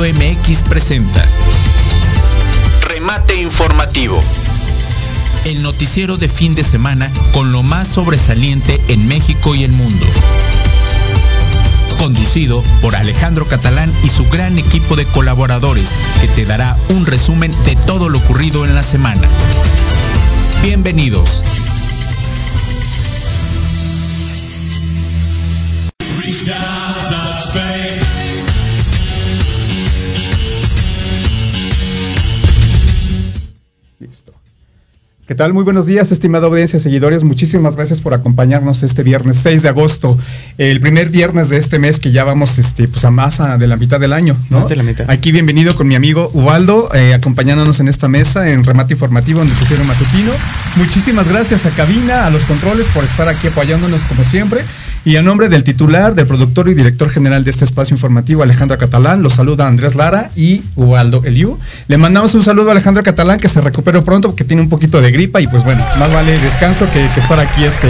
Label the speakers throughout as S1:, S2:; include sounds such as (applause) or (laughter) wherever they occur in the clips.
S1: Radio MX presenta Remate Informativo. El noticiero de fin de semana con lo más sobresaliente en México y el mundo conducido por Alejandro Catalán y su gran equipo de colaboradores, que te dará un resumen de todo lo ocurrido en la semana. Bienvenidos.
S2: ¿Qué tal? Muy buenos días, estimada audiencia, seguidores. Muchísimas gracias por acompañarnos este viernes 6 de agosto, el primer viernes de este mes que ya vamos este, pues a más de la mitad del año, ¿no?
S3: de la mitad.
S2: Aquí bienvenido con mi amigo Ubaldo, eh, acompañándonos en esta mesa en remate informativo en el Noticiero Matutino. Muchísimas gracias a Cabina, a los controles por estar aquí apoyándonos como siempre. Y a nombre del titular, del productor y director general de este espacio informativo, Alejandro Catalán, los saluda Andrés Lara y Ubaldo Eliu. Le mandamos un saludo a Alejandro Catalán que se recupere pronto porque tiene un poquito de gripa y pues bueno, más vale descanso que, estar aquí este,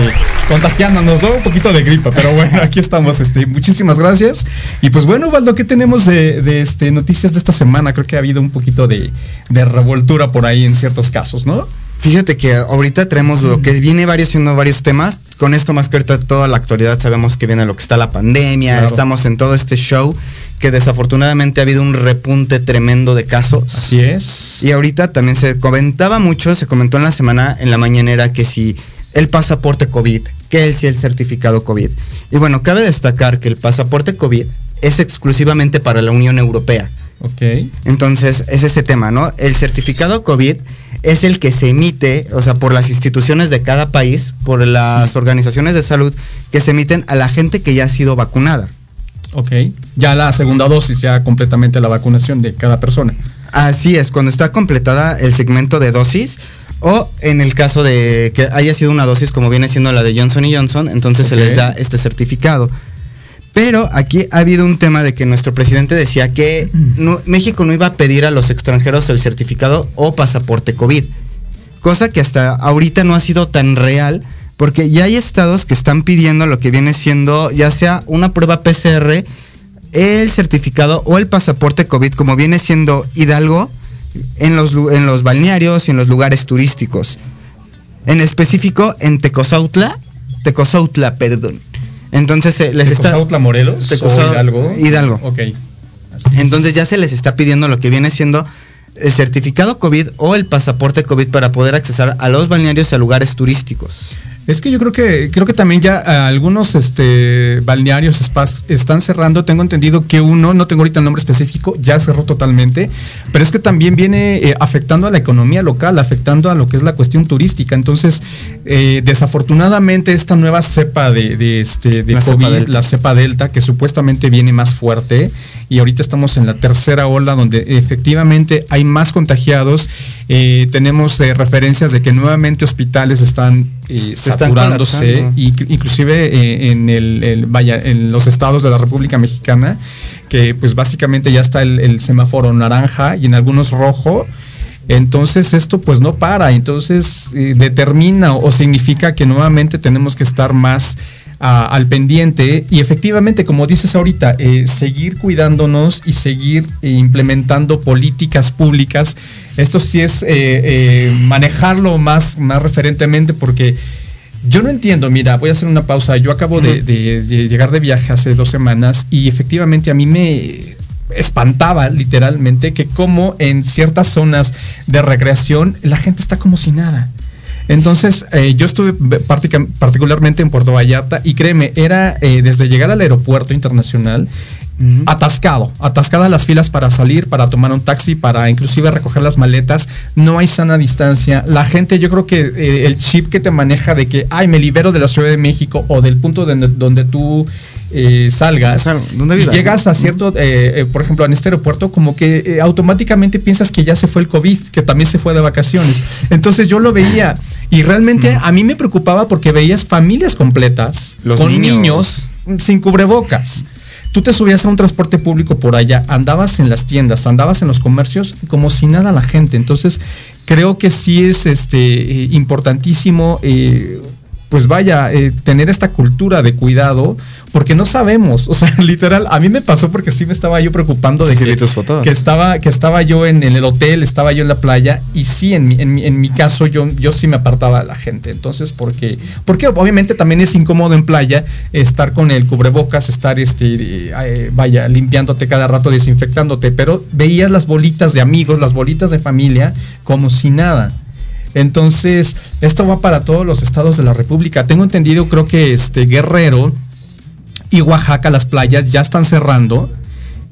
S2: contagiándonos, ¿no? Un poquito de gripa, pero bueno, (laughs) aquí estamos. Este, muchísimas gracias. Y pues bueno, Ubaldo, ¿qué tenemos de, este, noticias de esta semana? Creo que ha habido un poquito de, de revoltura por ahí en ciertos casos, ¿no?
S3: Fíjate que ahorita traemos lo que viene varios siendo varios temas. Con esto más que ahorita toda la actualidad sabemos que viene lo que está la pandemia, estamos en todo este show que desafortunadamente ha habido un repunte tremendo de casos.
S2: Así es.
S3: Y ahorita también se comentaba mucho, se comentó en la semana, en la mañanera, que si el pasaporte COVID, que si el certificado COVID. Y bueno, cabe destacar que el pasaporte COVID es exclusivamente para la Unión Europea.
S2: Ok.
S3: Entonces, es ese tema, ¿no? El certificado COVID es el que se emite, o sea, por las instituciones de cada país, por las organizaciones de salud, que se emiten a la gente que ya ha sido vacunada.
S2: Ok. Ya la segunda dosis, ya completamente la vacunación de cada persona.
S3: Así es, cuando está completada el segmento de dosis, o en el caso de que haya sido una dosis como viene siendo la de Johnson Johnson, entonces se les da este certificado. Pero aquí ha habido un tema de que nuestro presidente decía que México no iba a pedir a los extranjeros el certificado o pasaporte COVID. Cosa que hasta ahorita no ha sido tan real porque ya hay estados que están pidiendo lo que viene siendo ya sea una prueba PCR, el certificado o el pasaporte COVID como viene siendo Hidalgo en los, en los balnearios y en los lugares turísticos. En específico en Tecozautla, Tecozautla, perdón entonces eh, les está.
S2: Morelos?
S3: Hidalgo? Hidalgo.
S2: Ok.
S3: Entonces ya se les está pidiendo lo que viene siendo el certificado COVID o el pasaporte COVID para poder accesar a los balnearios y a lugares turísticos.
S2: Es que yo creo que creo que también ya eh, algunos este, balnearios están cerrando. Tengo entendido que uno, no tengo ahorita el nombre específico, ya cerró totalmente. Pero es que también viene eh, afectando a la economía local, afectando a lo que es la cuestión turística. Entonces, eh, desafortunadamente, esta nueva cepa de, este, de COVID, la cepa Delta, que supuestamente viene más fuerte, y ahorita estamos en la tercera ola donde efectivamente hay más contagiados. Tenemos referencias de que nuevamente hospitales están saturándose, inclusive eh, en el, vaya, en los estados de la República Mexicana, que pues básicamente ya está el, semáforo naranja y en algunos rojo. Entonces esto pues no para, entonces eh, determina o significa que nuevamente tenemos que estar más al pendiente y efectivamente, como dices ahorita, eh, seguir cuidándonos y seguir implementando políticas públicas. Esto sí es manejarlo más, más referentemente porque yo no entiendo, mira, voy a hacer una pausa. Yo acabo de, llegar de viaje hace dos semanas y efectivamente a mí me espantaba literalmente que como en ciertas zonas de recreación la gente está como si nada. Entonces, eh, yo estuve particularmente en Puerto Vallarta y créeme, era eh, desde llegar al aeropuerto internacional atascado, atascadas las filas para salir, para tomar un taxi, para inclusive recoger las maletas, no hay sana distancia. La gente, yo creo que eh, el chip que te maneja de que, ay, me libero de la Ciudad de México o del punto donde tú eh, salgas y llegas a cierto, eh, eh, por ejemplo, en este aeropuerto, como que automáticamente piensas que ya se fue el COVID, que también se fue de vacaciones. Entonces yo lo veía y realmente a mí me preocupaba porque veías familias completas
S3: Los
S2: con
S3: niños.
S2: niños sin cubrebocas. Tú te subías a un transporte público por allá, andabas en las tiendas, andabas en los comercios como si nada la gente. Entonces, creo que sí es este eh, importantísimo eh, pues vaya, eh, tener esta cultura de cuidado, porque no sabemos, o sea, (laughs) literal, a mí me pasó porque sí me estaba yo preocupando de
S3: Sí,
S2: que, que estaba, que estaba yo en, en el hotel, estaba yo en la playa, y sí, en mi, en mi, en mi caso, yo, yo sí me apartaba de la gente. Entonces, porque, porque obviamente también es incómodo en playa estar con el cubrebocas, estar este, eh, eh, vaya, limpiándote cada rato, desinfectándote, pero veías las bolitas de amigos, las bolitas de familia, como si nada. Entonces, esto va para todos los estados de la República. Tengo entendido, creo que este Guerrero y Oaxaca, las playas ya están cerrando.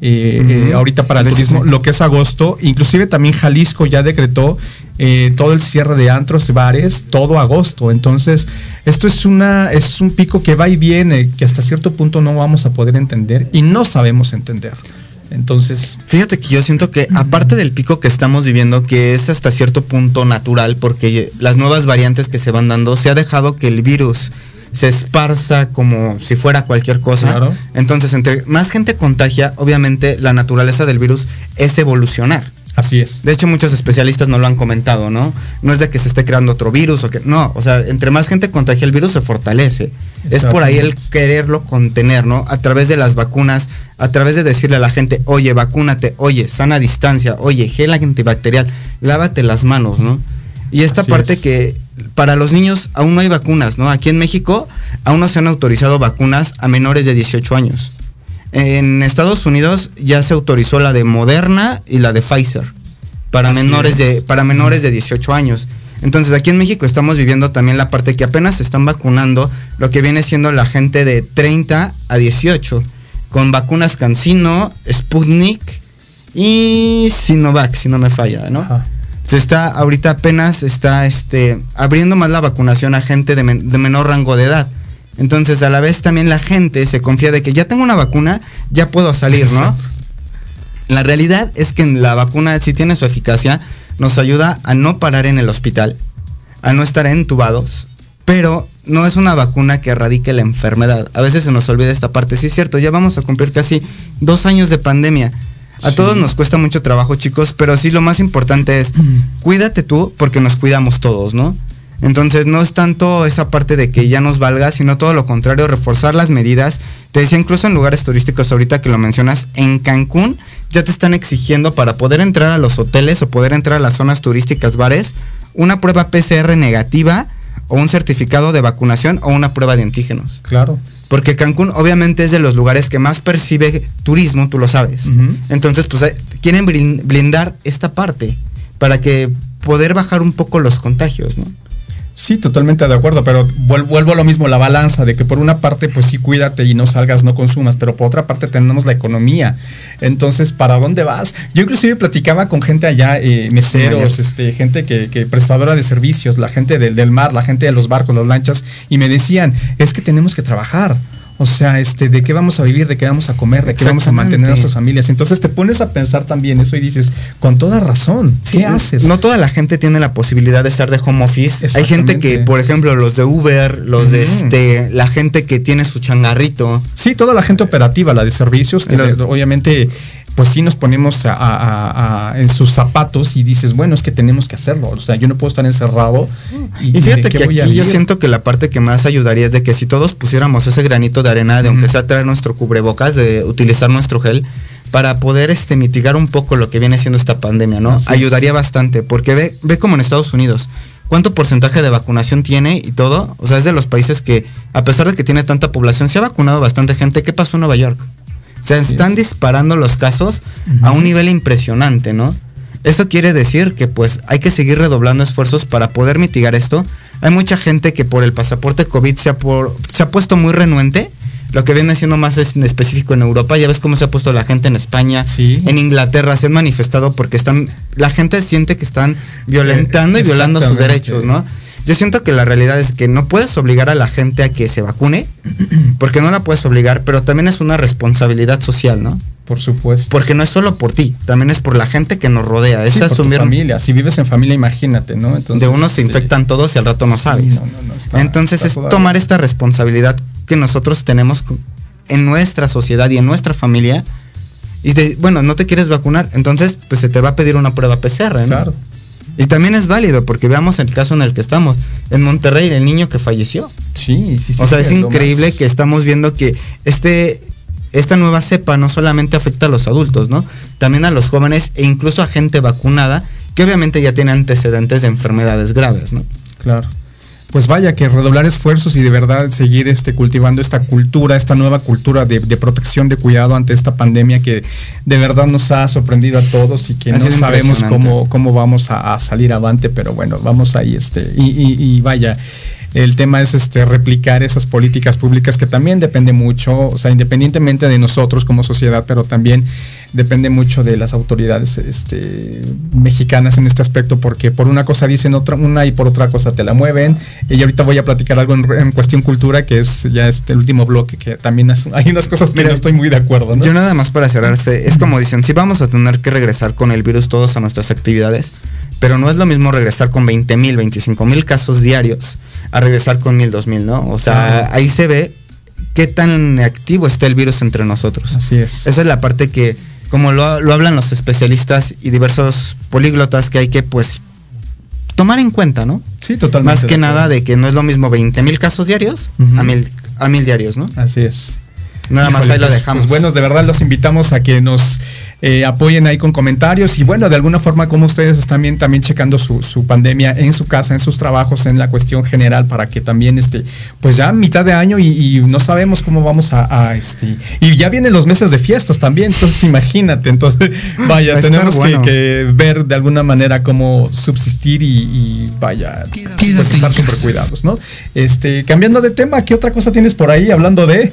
S2: eh, eh, ahorita para el turismo, lo que es agosto, inclusive también Jalisco ya decretó eh, todo el cierre de antros, bares, todo agosto. Entonces, esto es una, es un pico que va y viene, que hasta cierto punto no vamos a poder entender y no sabemos entender. Entonces,
S3: Fíjate que yo siento que aparte del pico que estamos viviendo, que es hasta cierto punto natural, porque las nuevas variantes que se van dando, se ha dejado que el virus se esparza como si fuera cualquier cosa.
S2: Claro.
S3: Entonces, entre más gente contagia, obviamente la naturaleza del virus es evolucionar.
S2: así es.
S3: De hecho, muchos especialistas no lo han comentado, ¿no? No es de que se esté creando otro virus o que. No, o sea, entre más gente contagia el virus se fortalece. Es por ahí el quererlo contener, ¿no? A través de las vacunas, a través de decirle a la gente, oye, vacúnate, oye, sana distancia, oye, gel antibacterial, lávate las manos, ¿no? Y esta
S2: Así
S3: parte
S2: es.
S3: que para los niños aún no hay vacunas, ¿no? Aquí en México aún no se han autorizado vacunas a menores de 18 años. En Estados Unidos ya se autorizó la de Moderna y la de Pfizer para
S2: Así
S3: menores
S2: es.
S3: de para menores de 18 años. Entonces aquí en México estamos viviendo también la parte que apenas se están vacunando lo que viene siendo la gente de 30 a 18 con vacunas Cancino, Sputnik y Sinovac, si no me falla, ¿no?
S2: Ajá.
S3: Se está ahorita apenas está este abriendo más la vacunación a gente de, men- de menor rango de edad. Entonces, a la vez también la gente se confía de que ya tengo una vacuna, ya puedo salir, ¿no?
S2: Exacto.
S3: La realidad es que la vacuna sí tiene su eficacia, nos ayuda a no parar en el hospital, a no estar entubados, pero no es una vacuna que erradique la enfermedad. A veces se nos olvida esta parte. Sí es cierto, ya vamos a cumplir casi dos años de pandemia. A
S2: Sí.
S3: todos nos cuesta mucho trabajo, chicos, pero sí lo más importante es cuídate tú porque nos cuidamos todos, ¿no? Entonces no es tanto esa parte de que ya nos valga, sino todo lo contrario, reforzar las medidas. Te decía incluso en lugares turísticos ahorita que lo mencionas, en Cancún ya te están exigiendo para poder entrar a los hoteles o poder entrar a las zonas turísticas, bares, una prueba PCR negativa o un certificado de vacunación o una prueba de antígenos.
S2: Claro.
S3: Porque Cancún obviamente es de los lugares que más percibe turismo, tú lo sabes. Entonces, pues quieren blin- blindar esta parte para que poder bajar un poco los contagios, ¿no?
S2: Sí, totalmente de acuerdo, pero vuel- vuelvo a lo mismo, la balanza de que por una parte, pues sí, cuídate y no salgas, no consumas, pero por otra parte tenemos la economía. Entonces, ¿para dónde vas? Yo inclusive platicaba con gente allá, eh, meseros, este, gente que, que prestadora de servicios, la gente del, del mar, la gente de los barcos, las lanchas, y me decían, es que tenemos que trabajar. O sea, este, ¿de qué vamos a vivir? ¿De qué vamos a comer? ¿De qué vamos a mantener a nuestras familias? Entonces te pones a pensar también eso y dices, con toda razón, ¿qué haces?
S3: No toda la gente tiene la posibilidad de estar de home office. Hay gente que, por ejemplo, los de Uber, los de este, la gente que tiene su changarrito.
S2: Sí, toda la gente operativa, la de servicios, que
S3: Los-
S2: les- obviamente, pues sí nos ponemos a- a- a- a- en sus zapatos y dices, bueno, es que tenemos que hacerlo. O sea, yo no puedo estar encerrado.
S3: Y
S2: ¿de
S3: fíjate que aquí yo siento que la parte que más ayudaría es de que si todos pusiéramos ese granito de arena, de aunque sea traer nuestro cubrebocas, de utilizar nuestro gel, para poder este, mitigar un poco lo que viene siendo esta pandemia, ¿no?
S2: Así es.
S3: Ayudaría bastante, porque ve, ve como en Estados Unidos, cuánto porcentaje de vacunación tiene y todo. O sea, es de los países que, a pesar de que tiene tanta población, se ha vacunado bastante gente. ¿Qué pasó en Nueva York? Se están
S2: es.
S3: disparando los casos a un nivel impresionante, ¿no? Eso quiere decir que pues hay que seguir redoblando esfuerzos para poder mitigar esto. Hay mucha gente que por el pasaporte COVID se ha, por- se ha puesto muy renuente. Lo que viene siendo más es en específico en Europa. Ya ves cómo se ha puesto la gente en España,
S2: Sí.
S3: en Inglaterra. Se han manifestado porque están, la gente siente que están violentando y violando sus derechos, ¿no? Yo siento que la realidad es que no puedes obligar a la gente a que se vacune, porque no la puedes obligar, pero también es una responsabilidad social, ¿no?
S2: Por supuesto.
S3: Porque no es solo por ti, también es por la gente que nos rodea.
S2: Es por tu familia. Si vives en familia, imagínate, ¿no?
S3: Entonces, de uno se este, infectan todos y al rato no sabes. Entonces es tomar esta responsabilidad que nosotros tenemos en nuestra sociedad y en nuestra familia. Y de, bueno, no te quieres vacunar, entonces pues se te va a pedir una prueba PCR, ¿no? Claro. Y también es válido, porque veamos el caso en el que estamos. En Monterrey, el niño que falleció.
S2: Sí, sí, sí.
S3: O sea, es increíble que estamos viendo que este, esta nueva cepa no solamente afecta a los adultos, ¿no? También a los jóvenes e incluso a gente vacunada que obviamente ya tiene antecedentes de enfermedades graves, ¿no?
S2: Claro pues vaya que redoblar esfuerzos y de verdad seguir este, cultivando esta cultura, esta nueva cultura de, protección, de cuidado ante esta pandemia que de verdad nos ha sorprendido a todos y que no sabemos cómo, cómo vamos a, salir avante, pero bueno, vamos ahí, este, y vaya. El tema es este, replicar esas políticas públicas que también depende mucho, o sea, independientemente de nosotros como sociedad, pero también depende mucho de las autoridades este, mexicanas en este aspecto, porque por una cosa dicen otra, una y por otra cosa te la mueven. Y ahorita voy a platicar algo en, cuestión cultura, que es ya este el último bloque, que también hay unas cosas que no estoy muy de acuerdo.
S3: Yo nada más para cerrarse, es como dicen, si vamos a tener que regresar con el virus todos a nuestras actividades, pero no es lo mismo regresar con 20 mil, 25 mil casos diarios a regresar con mil, dos mil, ¿no? O sea, ahí se ve qué tan activo está el virus entre nosotros.
S2: Así es.
S3: Esa es la parte que, como lo, hablan los especialistas y diversos políglotas, que hay que, pues, tomar en cuenta, ¿no?
S2: Sí, totalmente.
S3: Más que nada de que no es lo mismo 20 mil casos diarios a, mil, a mil diarios, ¿no?
S2: Así es.
S3: Nada más ahí lo
S2: pues,
S3: dejamos.
S2: Pues bueno, de verdad los invitamos a que nos eh, apoyen ahí con comentarios y bueno, de alguna forma como ustedes están bien, también checando su, pandemia en su casa, en sus trabajos, en la cuestión general para que también este, pues ya mitad de año y, no sabemos cómo vamos a, este, y ya vienen los meses de fiestas también, entonces (laughs) imagínate, entonces (laughs) vaya, tenemos que, ver de alguna manera cómo subsistir y, vaya, pues estar súper cuidados, ¿no? Este, cambiando de tema, ¿qué otra cosa tienes por ahí hablando de?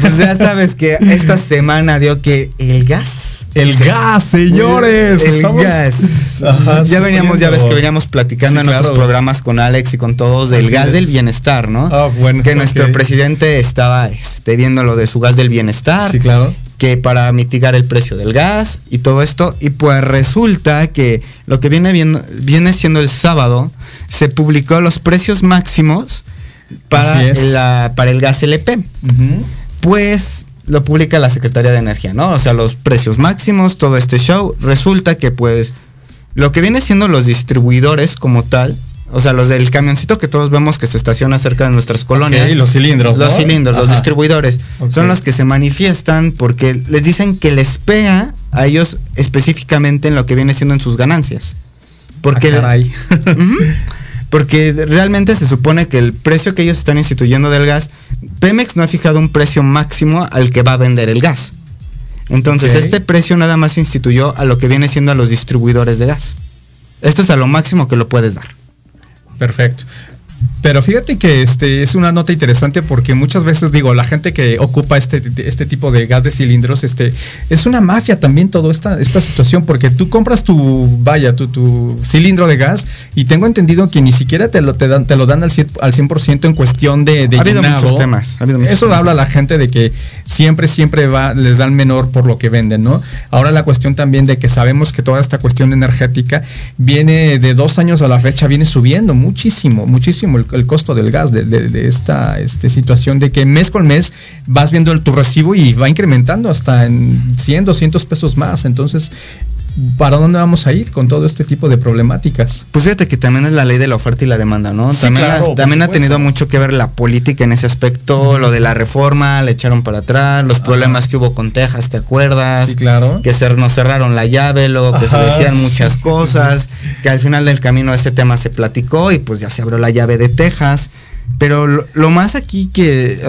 S3: Pues ya sabes que esta semana dio que el gas
S2: el gas, señores.
S3: El, gas. ya veníamos, ya ves que veníamos platicando en otros programas con Alex y con todos del gas del bienestar, ¿no?
S2: Ah, bueno.
S3: Que nuestro presidente estaba este, viendo lo de su gas del bienestar.
S2: Sí, claro.
S3: Que para mitigar el precio del gas y todo esto. Y pues resulta que lo que viene, viendo, viene siendo el sábado, se publicó los precios máximos para, la, para el gas LP. Pues lo publica la Secretaría de Energía, ¿no? O sea, los precios máximos, todo este show. Resulta que pues lo que viene siendo los distribuidores como tal, o sea, los del camioncito que todos vemos que se estaciona cerca de nuestras colonias.
S2: y los cilindros.
S3: Los cilindros, los distribuidores. Son los que se manifiestan porque les dicen que les pega a ellos específicamente en lo que viene siendo en sus ganancias. Porque...
S2: Ah, (laughs)
S3: porque realmente se supone que el precio que ellos están instituyendo del gas, Pemex no ha fijado un precio máximo al que va a vender el gas. Entonces, este precio nada más se instituyó a lo que viene siendo a los distribuidores de gas. Esto es a lo máximo que lo puedes dar.
S2: Perfecto. Pero fíjate que este es una nota interesante porque muchas veces digo, la gente que ocupa este, este tipo de gas de cilindros, este, es una mafia también toda esta, esta situación, porque tú compras tu, vaya, tu, tu cilindro de gas y tengo entendido que ni siquiera te lo, te dan, te lo dan al 100%, al 100 en cuestión de, de
S3: ha habido muchos temas.
S2: Eso habla a la gente de que siempre, siempre va, les dan menor por lo que venden, ¿no? Ahora la cuestión también de que sabemos que toda esta cuestión energética viene de dos años a la fecha, viene subiendo muchísimo, muchísimo el, costo del gas, de, esta este, situación de que mes con mes vas viendo el, tu recibo y va incrementando hasta en 100, 200 pesos más. Entonces, ¿para dónde vamos a ir con todo este tipo de problemáticas?
S3: Pues fíjate que también es la ley de la oferta y la demanda, ¿no? también ha tenido mucho que ver la política en ese aspecto, lo de la reforma, le echaron para atrás, los problemas que hubo con Texas, ¿te acuerdas?
S2: Sí, claro.
S3: Que se nos cerraron la llave, luego que se decían muchas cosas, que al final del camino ese tema se platicó y pues ya se abrió la llave de Texas. Pero lo, más aquí que,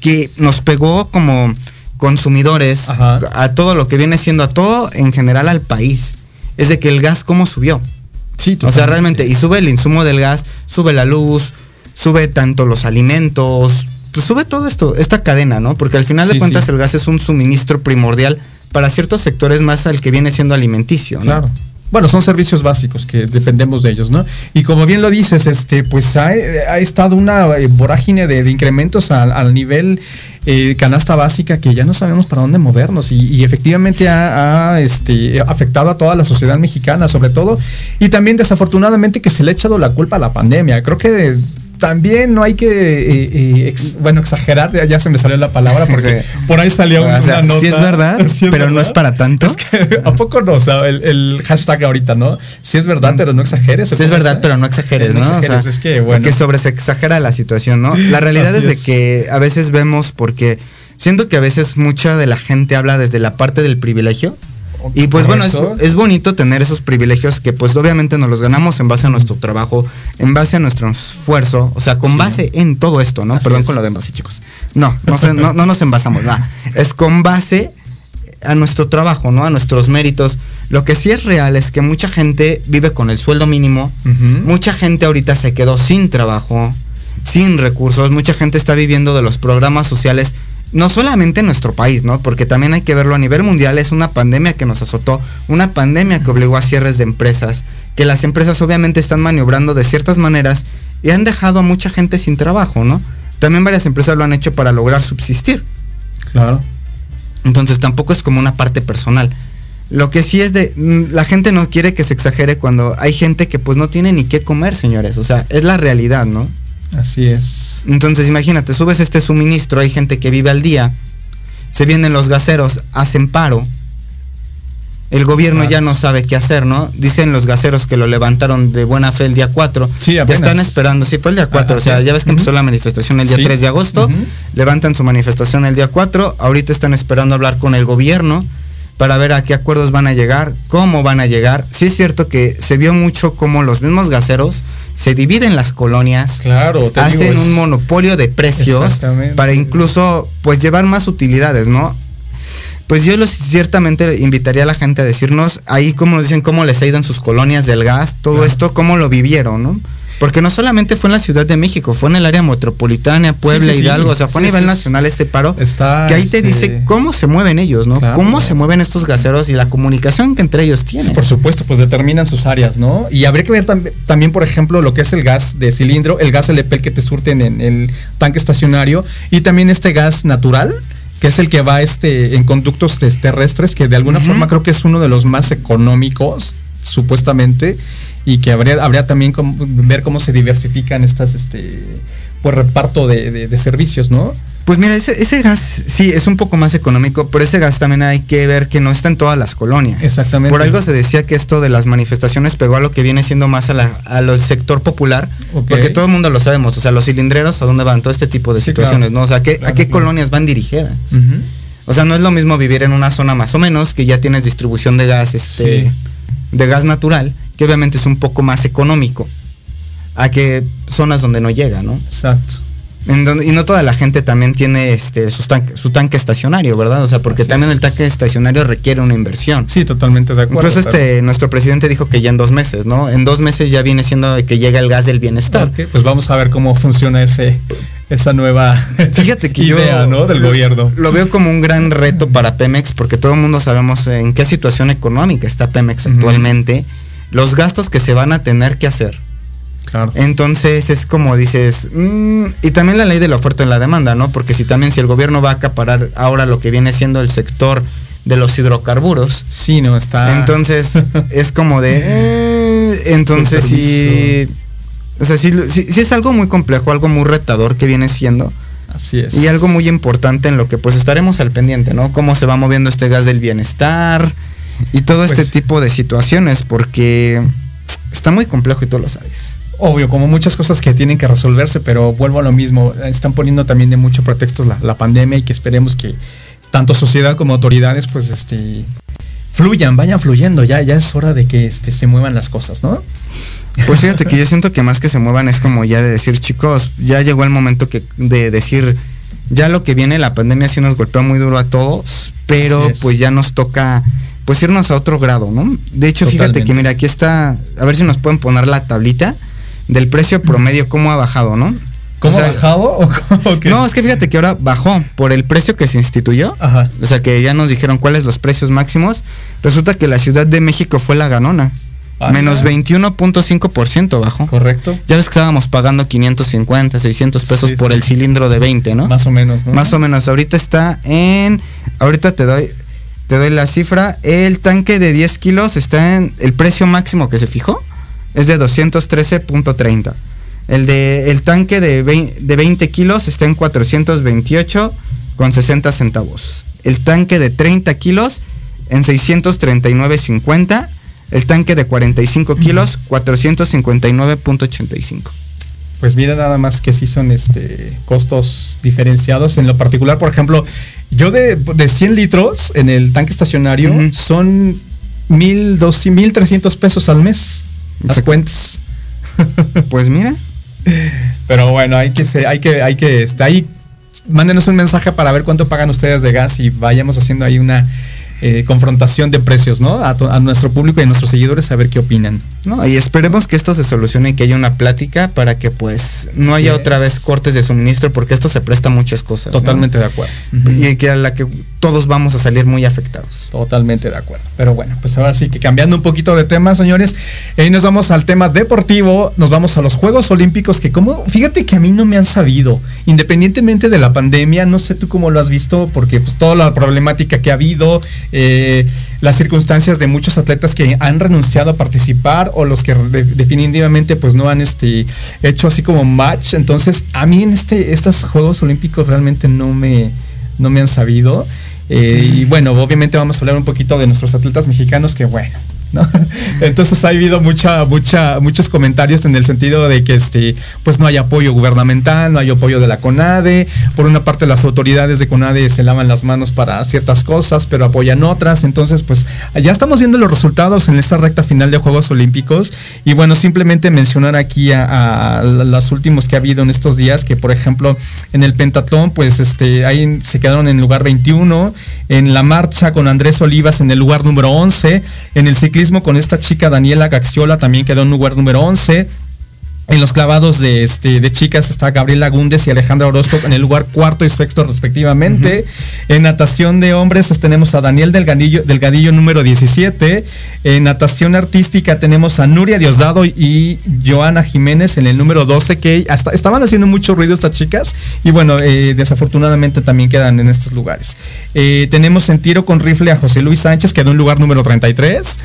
S3: que nos pegó como consumidores, a todo lo que viene siendo a todo en general al país, es de que el gas cómo subió.
S2: Sí,
S3: o sea, realmente, y sube el insumo del gas, sube la luz, sube tanto los alimentos, pues sube todo esto, esta cadena, ¿no? Porque al final de cuentas el gas es un suministro primordial para ciertos sectores más al que viene siendo alimenticio,
S2: Claro. Bueno, son servicios básicos que dependemos de ellos, ¿no? Y como bien lo dices, este, pues ha, estado una eh, vorágine de, incrementos al, nivel eh, canasta básica que ya no sabemos para dónde movernos y, efectivamente ha, este, afectado a toda la sociedad mexicana, sobre todo, y también desafortunadamente que se le ha echado la culpa a la pandemia. Creo que también no hay que, eh, eh, bueno, exagerar, ya, se me salió la palabra (laughs) porque por ahí salió una nota.
S3: Sí es verdad, (laughs) pero no es para tanto.
S2: ¿A poco no? O sea, el, hashtag ahorita, ¿no? Sí es verdad, pero no exageres.
S3: Sí es verdad, pero no exageres, ¿no? o sea, es que, bueno. Que sobre se exagera la situación, ¿no? La realidad es de que a veces vemos porque siento que a veces mucha de la gente habla desde la parte del privilegio y pues bueno, es, bonito tener esos privilegios que pues obviamente nos los ganamos en base a nuestro trabajo, en base a nuestro esfuerzo, o sea, con base en todo esto, ¿no? Perdón con lo de envase, chicos. No, no, no, nos envasamos, nada. Es con base a nuestro trabajo, ¿no? A nuestros méritos. Lo que sí es real es que mucha gente vive con el sueldo mínimo, mucha gente ahorita se quedó sin trabajo, sin recursos, mucha gente está viviendo de los programas sociales no solamente en nuestro país, ¿no? Porque también hay que verlo a nivel mundial, es una pandemia que nos azotó, una pandemia que obligó a cierres de empresas, que las empresas obviamente están maniobrando de ciertas maneras y han dejado a mucha gente sin trabajo, ¿no? También varias empresas lo han hecho para lograr subsistir.
S2: Claro.
S3: Entonces tampoco es como una parte personal. Lo que sí es de, mm, la gente no quiere que se exagere cuando hay gente que pues no tiene ni qué comer, señores. O sea, es la realidad, ¿no?
S2: Así es.
S3: Entonces imagínate, subes este suministro, hay gente que vive al día, se vienen los gaseros, hacen paro, el gobierno ya no sabe qué hacer, ¿no? Dicen los gaseros que lo levantaron de buena fe el día 4.
S2: Sí,
S3: ya están esperando, sí, fue el día 4, o sea, ya ves que empezó la manifestación el día 3 de agosto, levantan su manifestación el día 4, ahorita están esperando hablar con el gobierno para ver a qué acuerdos van a llegar, cómo van a llegar. Sí es cierto que se vio mucho como los mismos gaseros se dividen las colonias,
S2: claro,
S3: hacen un monopolio de precios para incluso pues llevar más utilidades, ¿no? Pues yo los ciertamente invitaría a la gente a decirnos ahí cómo nos dicen cómo les ha ido en sus colonias del gas, todo esto, cómo lo vivieron, ¿no? Porque no solamente fue en la Ciudad de México, fue en el área metropolitana, Puebla, Hidalgo, o sea, fue a nivel nacional este paro.
S2: Está,
S3: que ahí te dice este, cómo se mueven ellos, ¿no? cómo se mueven estos gaseros y la comunicación que entre ellos tienen.
S2: por supuesto, pues determinan sus áreas, ¿no? Y habría que ver también, por ejemplo, lo que es el gas de cilindro, el gas LP que te surten en el tanque estacionario y también este gas natural que es el que va este en conductos terrestres que de alguna forma creo que es uno de los más económicos supuestamente y que habría, habría también ver cómo se diversifican estas, este, pues reparto de, servicios, ¿no?
S3: Pues mira, ese, ese, gas sí es un poco más económico, pero ese gas también hay que ver que no está en todas las colonias.
S2: Exactamente.
S3: Por algo se decía que esto de las manifestaciones pegó a lo que viene siendo más a la, al sector popular, porque todo el mundo lo sabemos, o sea, los cilindreros, ¿a dónde van? Todo este tipo de situaciones, ¿no? O sea, ¿a qué colonias van dirigidas? O sea, no es lo mismo vivir en una zona más o menos, que ya tienes distribución de gas, este, de gas natural, que obviamente es un poco más económico a que zonas donde no llega, ¿no?
S2: Exacto.
S3: y no toda la gente también tiene este su tanque, su tanque estacionario, ¿verdad? O sea, porque también el tanque estacionario requiere una inversión.
S2: Sí, totalmente de acuerdo.
S3: Incluso este, nuestro presidente dijo que ya en dos meses, ¿no? En dos meses ya viene siendo que llega el gas del bienestar.
S2: pues vamos a ver cómo funciona ese, esa nueva (laughs)
S3: Fíjate que
S2: idea, ¿no? Del gobierno.
S3: Lo veo como un gran reto para Pemex, porque todo el mundo sabemos en qué situación económica está Pemex actualmente los gastos que se van a tener que hacer.
S2: Claro.
S3: Entonces es como dices, mm, y también la ley de la oferta y la demanda, ¿no? Porque si también si el gobierno va a acaparar ahora lo que viene siendo el sector de los hidrocarburos.
S2: Sí, no está.
S3: Entonces (laughs) es como de, eh, entonces sí, o sea, sí, sí, es algo muy complejo, algo muy retador que viene siendo.
S2: Así es.
S3: Y algo muy importante en lo que pues estaremos al pendiente, ¿no? Cómo se va moviendo este gas del bienestar y todo este pues tipo de situaciones, porque está muy complejo y tú lo sabes.
S2: Obvio, como muchas cosas que tienen que resolverse, pero vuelvo a lo mismo, están poniendo también de mucho pretextos la, pandemia y que esperemos que tanto sociedad como autoridades pues este fluyan, vayan fluyendo, ya, ya es hora de que este, se muevan las cosas, ¿no?
S3: Pues fíjate que yo (laughs) siento que más que se muevan es como ya de decir, chicos, ya llegó el momento que, de decir, ya lo que viene, la pandemia sí nos golpea muy duro a todos, pero pues ya nos toca pues irnos a otro grado, ¿no? De hecho, fíjate que mira, aquí está, a ver si nos pueden poner la tablita del precio promedio, cómo ha bajado, ¿no?
S2: ¿Cómo
S3: O sea,
S2: bajado o cómo que?
S3: No, es que fíjate que ahora bajó por el precio que se instituyó.
S2: Ajá.
S3: O sea, que ya nos dijeron cuáles los precios máximos. Resulta que la Ciudad de México fue la ganona.
S2: Ah,
S3: Menos
S2: ya.
S3: 21.5% bajó.
S2: Correcto.
S3: Ya ves que estábamos pagando 550, 600 pesos
S2: Sí,
S3: por
S2: sí.
S3: el cilindro de 20, ¿no?
S2: Más o menos, ¿no?
S3: Más o menos. Ahorita está en. Ahorita te doy. Te doy la cifra. El tanque de 10 kilos está en. El precio máximo que se fijó es de 213.30. El de el tanque de 20, de 20 kilos está en 428 con 60 centavos. El tanque de 30 kilos en 639.50. El tanque de 45 kilos 459.85.
S2: Pues mira nada más que sí son este costos diferenciados. En lo particular, por ejemplo, yo de, de 100 litros en el tanque estacionario son mil, dos, mil trescientos pesos al mes. Las cuentas. (laughs)
S3: Pues mira.
S2: Pero bueno, hay que se, hay que, hay que, este, ahí mándenos un mensaje para ver cuánto pagan ustedes de gas y vayamos haciendo ahí una eh, confrontación de precios, ¿no? A, nuestro público y a nuestros seguidores a ver qué opinan.
S3: No, y esperemos que esto se solucione y que haya una plática para que pues no haya otra vez cortes de suministro porque esto se presta a muchas cosas. ¿no?
S2: Totalmente de acuerdo.
S3: Y que a la que todos vamos a salir muy afectados.
S2: Totalmente de acuerdo. Pero bueno, pues ahora sí que cambiando un poquito de tema, señores, eh, nos vamos al tema deportivo, nos vamos a los Juegos Olímpicos, que como, fíjate que a mí no me han sabido, independientemente de la pandemia, no sé tú cómo lo has visto, porque pues toda la problemática que ha habido, eh, las circunstancias de muchos atletas que han renunciado a participar o los que de- definitivamente pues no han este, hecho así como match, entonces a mí en este, estos Juegos Olímpicos realmente no me, no me han sabido. Eh, y bueno, obviamente vamos a hablar un poquito de nuestros atletas mexicanos que bueno. (laughs) Entonces ha habido mucha, mucha, muchos comentarios en el sentido de que este, pues no hay apoyo gubernamental, no hay apoyo de la CONADE. Por una parte las autoridades de CONADE se lavan las manos para ciertas cosas, pero apoyan otras. Entonces, pues ya estamos viendo los resultados en esta recta final de Juegos Olímpicos. Y bueno, simplemente mencionar aquí a, a las últimos que ha habido en estos días, que por ejemplo en el pentatlón, pues este, ahí se quedaron en lugar 21, en la marcha con Andrés Olivas en el lugar número 11, en el con esta chica Daniela Gaxiola también quedó en lugar número 11. En los clavados de, este, de chicas está Gabriela Gúndez y Alejandra Orozco en el lugar cuarto y sexto respectivamente. En natación de hombres pues, tenemos a Daniel Delgadillo, Delgadillo número 17. En natación artística tenemos a Nuria Diosdado y Joana Jiménez en el número 12 que hasta estaban haciendo mucho ruido estas chicas y bueno, eh, desafortunadamente también quedan en estos lugares. Eh, tenemos en tiro con rifle a José Luis Sánchez, quedó en lugar número 33.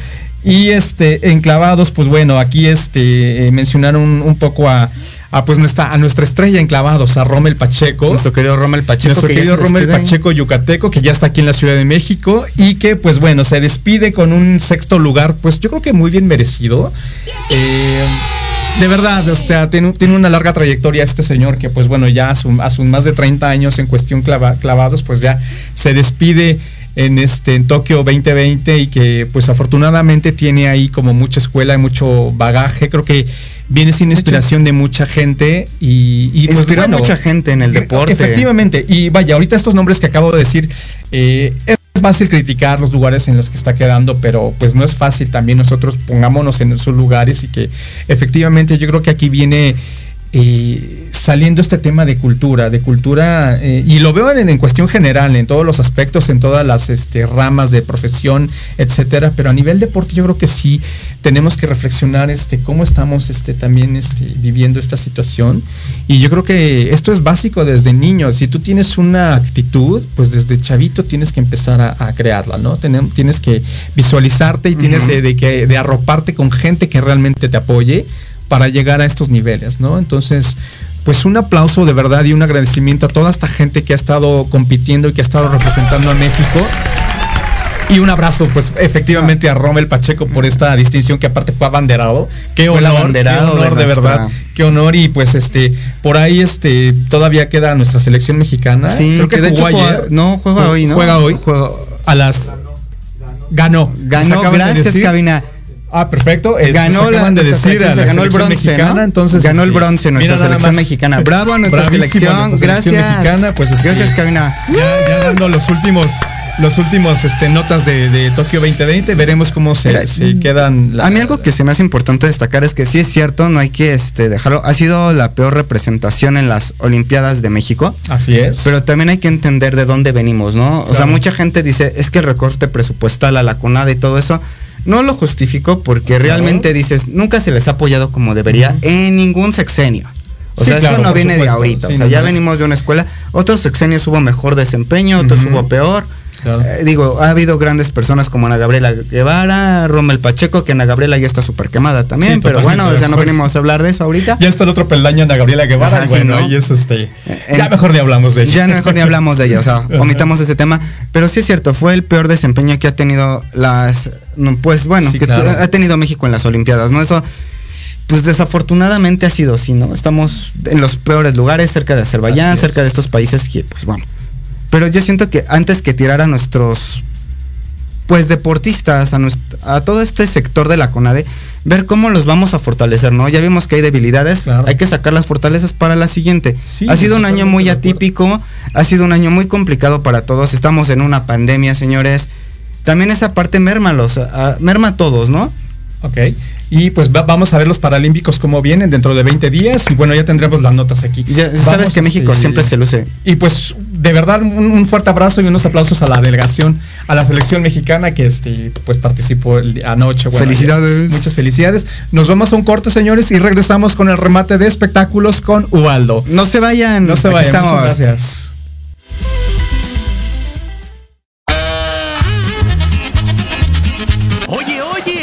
S2: Y este, enclavados, pues bueno, aquí este, eh, mencionaron un, un poco a, a, pues nuestra, a nuestra estrella en clavados, a Rommel Pacheco.
S3: Nuestro querido Rommel Pacheco.
S2: Nuestro
S3: que
S2: querido Rommel. Pacheco Yucateco, que ya está aquí en la Ciudad de México y que, pues bueno, se despide con un sexto lugar, pues yo creo que muy bien merecido. Eh, de verdad, o sea, tiene, tiene una larga trayectoria este señor que, pues bueno, ya a, su- a sus más de 30 años en cuestión clava- clavados, pues ya se despide en este en Tokio 2020 y que pues afortunadamente tiene ahí como mucha escuela y mucho bagaje creo que viene sin inspiración de mucha gente y, y, pues,
S3: Inspiró a mucha gente en el deporte.
S2: Efectivamente. Y vaya, ahorita estos nombres que acabo de decir, eh, es fácil criticar los lugares en los que está quedando, pero pues no es fácil también nosotros pongámonos en esos lugares y que efectivamente yo creo que aquí viene eh, saliendo este tema de cultura, de cultura, eh, y lo veo en, en cuestión general, en todos los aspectos, en todas las este, ramas de profesión, etcétera, pero a nivel deporte yo creo que sí tenemos que reflexionar este, cómo estamos este, también este, viviendo esta situación. Y yo creo que esto es básico desde niño. Si tú tienes una actitud, pues desde chavito tienes que empezar a, a crearla, ¿no? Tienes que visualizarte y tienes de, de que, de arroparte con gente que realmente te apoye para llegar a estos niveles, ¿no? Entonces, pues un aplauso de verdad y un agradecimiento a toda esta gente que ha estado compitiendo y que ha estado representando a México. Y un abrazo, pues efectivamente a Rommel Pacheco por esta distinción que aparte fue abanderado. Qué honor,
S3: abanderado
S2: qué honor
S3: de
S2: de,
S3: nuestra-
S2: verdad. Qué honor y pues este por ahí este todavía queda nuestra selección mexicana.
S3: Sí,
S2: Creo que,
S3: que de
S2: jugó
S3: hecho juega- no, juega hoy, ¿no?
S2: Juega hoy.
S3: Juega-
S2: a las ganó.
S3: Ganó,
S2: de
S3: gracias,
S2: decir.
S3: Cabina.
S2: Ah, perfecto. Es-
S3: Ganó la,
S2: acaban de
S3: nuestra
S2: decir a
S3: selección,
S2: la
S3: se ganó el bronce,
S2: mexicana,
S3: ¿no?
S2: entonces
S3: ganó el
S2: este,
S3: bronce nuestra selección mexicana. Bravo a nuestra selección, gracias.
S2: mexicana, pues este,
S3: gracias, Cabina.
S2: ya, ya dando los últimos los últimos este, notas de, de Tokio 2020. Veremos cómo se,
S3: Mira,
S2: se quedan.
S3: a mí algo que se me hace importante destacar es que sí es cierto, no hay que este, dejarlo. Ha sido la peor representación en las Olimpiadas de México.
S2: Así es.
S3: Pero también hay que entender de dónde venimos, ¿no? O sea, mucha gente dice, es que el recorte presupuestal a la CONADE y todo eso. No lo justifico porque realmente dices, nunca se les ha apoyado como debería en ningún sexenio. O
S2: Sí,
S3: sea,
S2: claro,
S3: esto no viene de ahorita.
S2: Sí,
S3: o sea,
S2: no,
S3: ya
S2: es-
S3: venimos de una escuela. Otros sexenios hubo mejor desempeño, otros hubo peor.
S2: Claro.
S3: Eh, digo, ha habido grandes personas como Ana Gabriela Guevara, Rommel Pacheco, que Ana Gabriela ya está súper quemada también,
S2: Sí,
S3: pero bueno, o sea, no venimos a hablar de eso ahorita.
S2: Ya está el otro peldaño Ana Gabriela Guevara.
S3: Ajá, sí,
S2: bueno,
S3: ¿no?
S2: y eso este.
S3: En-
S2: ya mejor ni hablamos de ella.
S3: Ya mejor ni hablamos de ella, o sea, (laughs) omitamos ese tema. Pero sí es cierto, fue el peor desempeño que ha tenido las. pues bueno,
S2: Sí,
S3: que
S2: claro.
S3: ha tenido México en las Olimpiadas, ¿no? Eso. Pues desafortunadamente ha sido así, ¿no? Estamos en los peores lugares, cerca de Azerbaiyán, cerca de estos países que, pues bueno. Pero yo siento que antes que tirar a nuestros, pues deportistas, a, a todo este sector de la CONADE, ver cómo los vamos a fortalecer, ¿no? Ya vimos que hay debilidades,
S2: Claro.
S3: hay que sacar las fortalezas para la siguiente.
S2: Sí,
S3: ha sido un año muy atípico, ha sido un año muy complicado para todos, estamos en una pandemia, señores. También esa parte mérmalos, a- merma a todos, ¿no?
S2: Ok. Y pues va- vamos a ver los Paralímpicos cómo vienen dentro de 20 días. Y bueno, ya tendremos las notas aquí.
S3: Ya
S2: Vamos,
S3: sabes que México
S2: este,
S3: siempre se luce.
S2: Y pues de verdad un, un fuerte abrazo y unos aplausos a la delegación, a la selección mexicana que este pues participó el anoche. Bueno,
S3: Felicidades.
S2: ya- Muchas felicidades. Nos vamos a un corte, señores, y regresamos con el remate de espectáculos con Ubaldo.
S3: No se vayan,
S2: No se
S3: aquí
S2: vayan.
S3: estamos.
S2: Muchas gracias.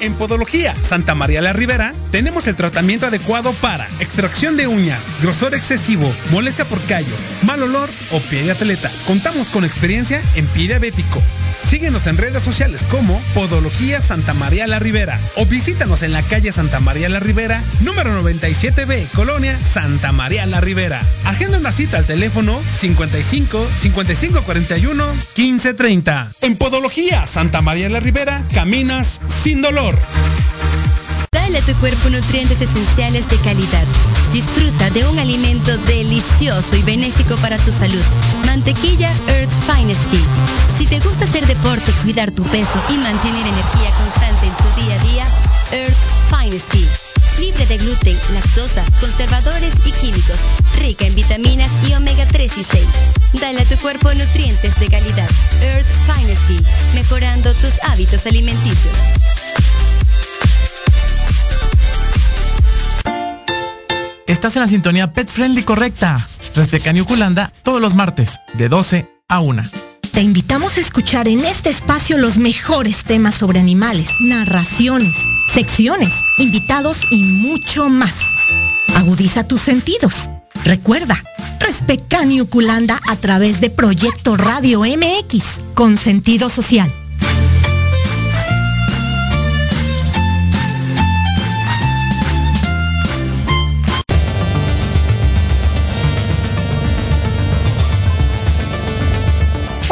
S4: En Podología Santa María la Ribera tenemos el tratamiento adecuado para extracción de uñas, grosor excesivo, molestia por callos, mal olor o pie de atleta. Contamos con experiencia en pie diabético. Síguenos en redes sociales como Podología Santa María la Ribera o visítanos en la calle Santa María la Ribera, número 97B, Colonia Santa María la Ribera. Agenda una cita al teléfono 55 55 41 15 30. En Podología Santa María la Ribera caminas sin dolor.
S5: Dale a tu cuerpo nutrientes esenciales de calidad. Disfruta de un alimento delicioso y benéfico para tu salud. Mantequilla Earth's Finest Tea. Si te gusta hacer deporte, cuidar tu peso y mantener energía constante en tu día a día, Earth's Finest Tea. Libre de gluten, lactosa, conservadores y químicos. Rica en vitaminas y omega 3 y 6. Dale a tu cuerpo nutrientes de calidad. Earth's Finest Tea. Mejorando tus hábitos alimenticios.
S6: Estás en la sintonía Pet Friendly correcta. Respecani Uculanda todos los martes, de 12 a 1.
S7: Te invitamos a escuchar en este espacio los mejores temas sobre animales, narraciones, secciones, invitados y mucho más. Agudiza tus sentidos. Recuerda, Respecani Uculanda a través de Proyecto Radio MX con sentido social.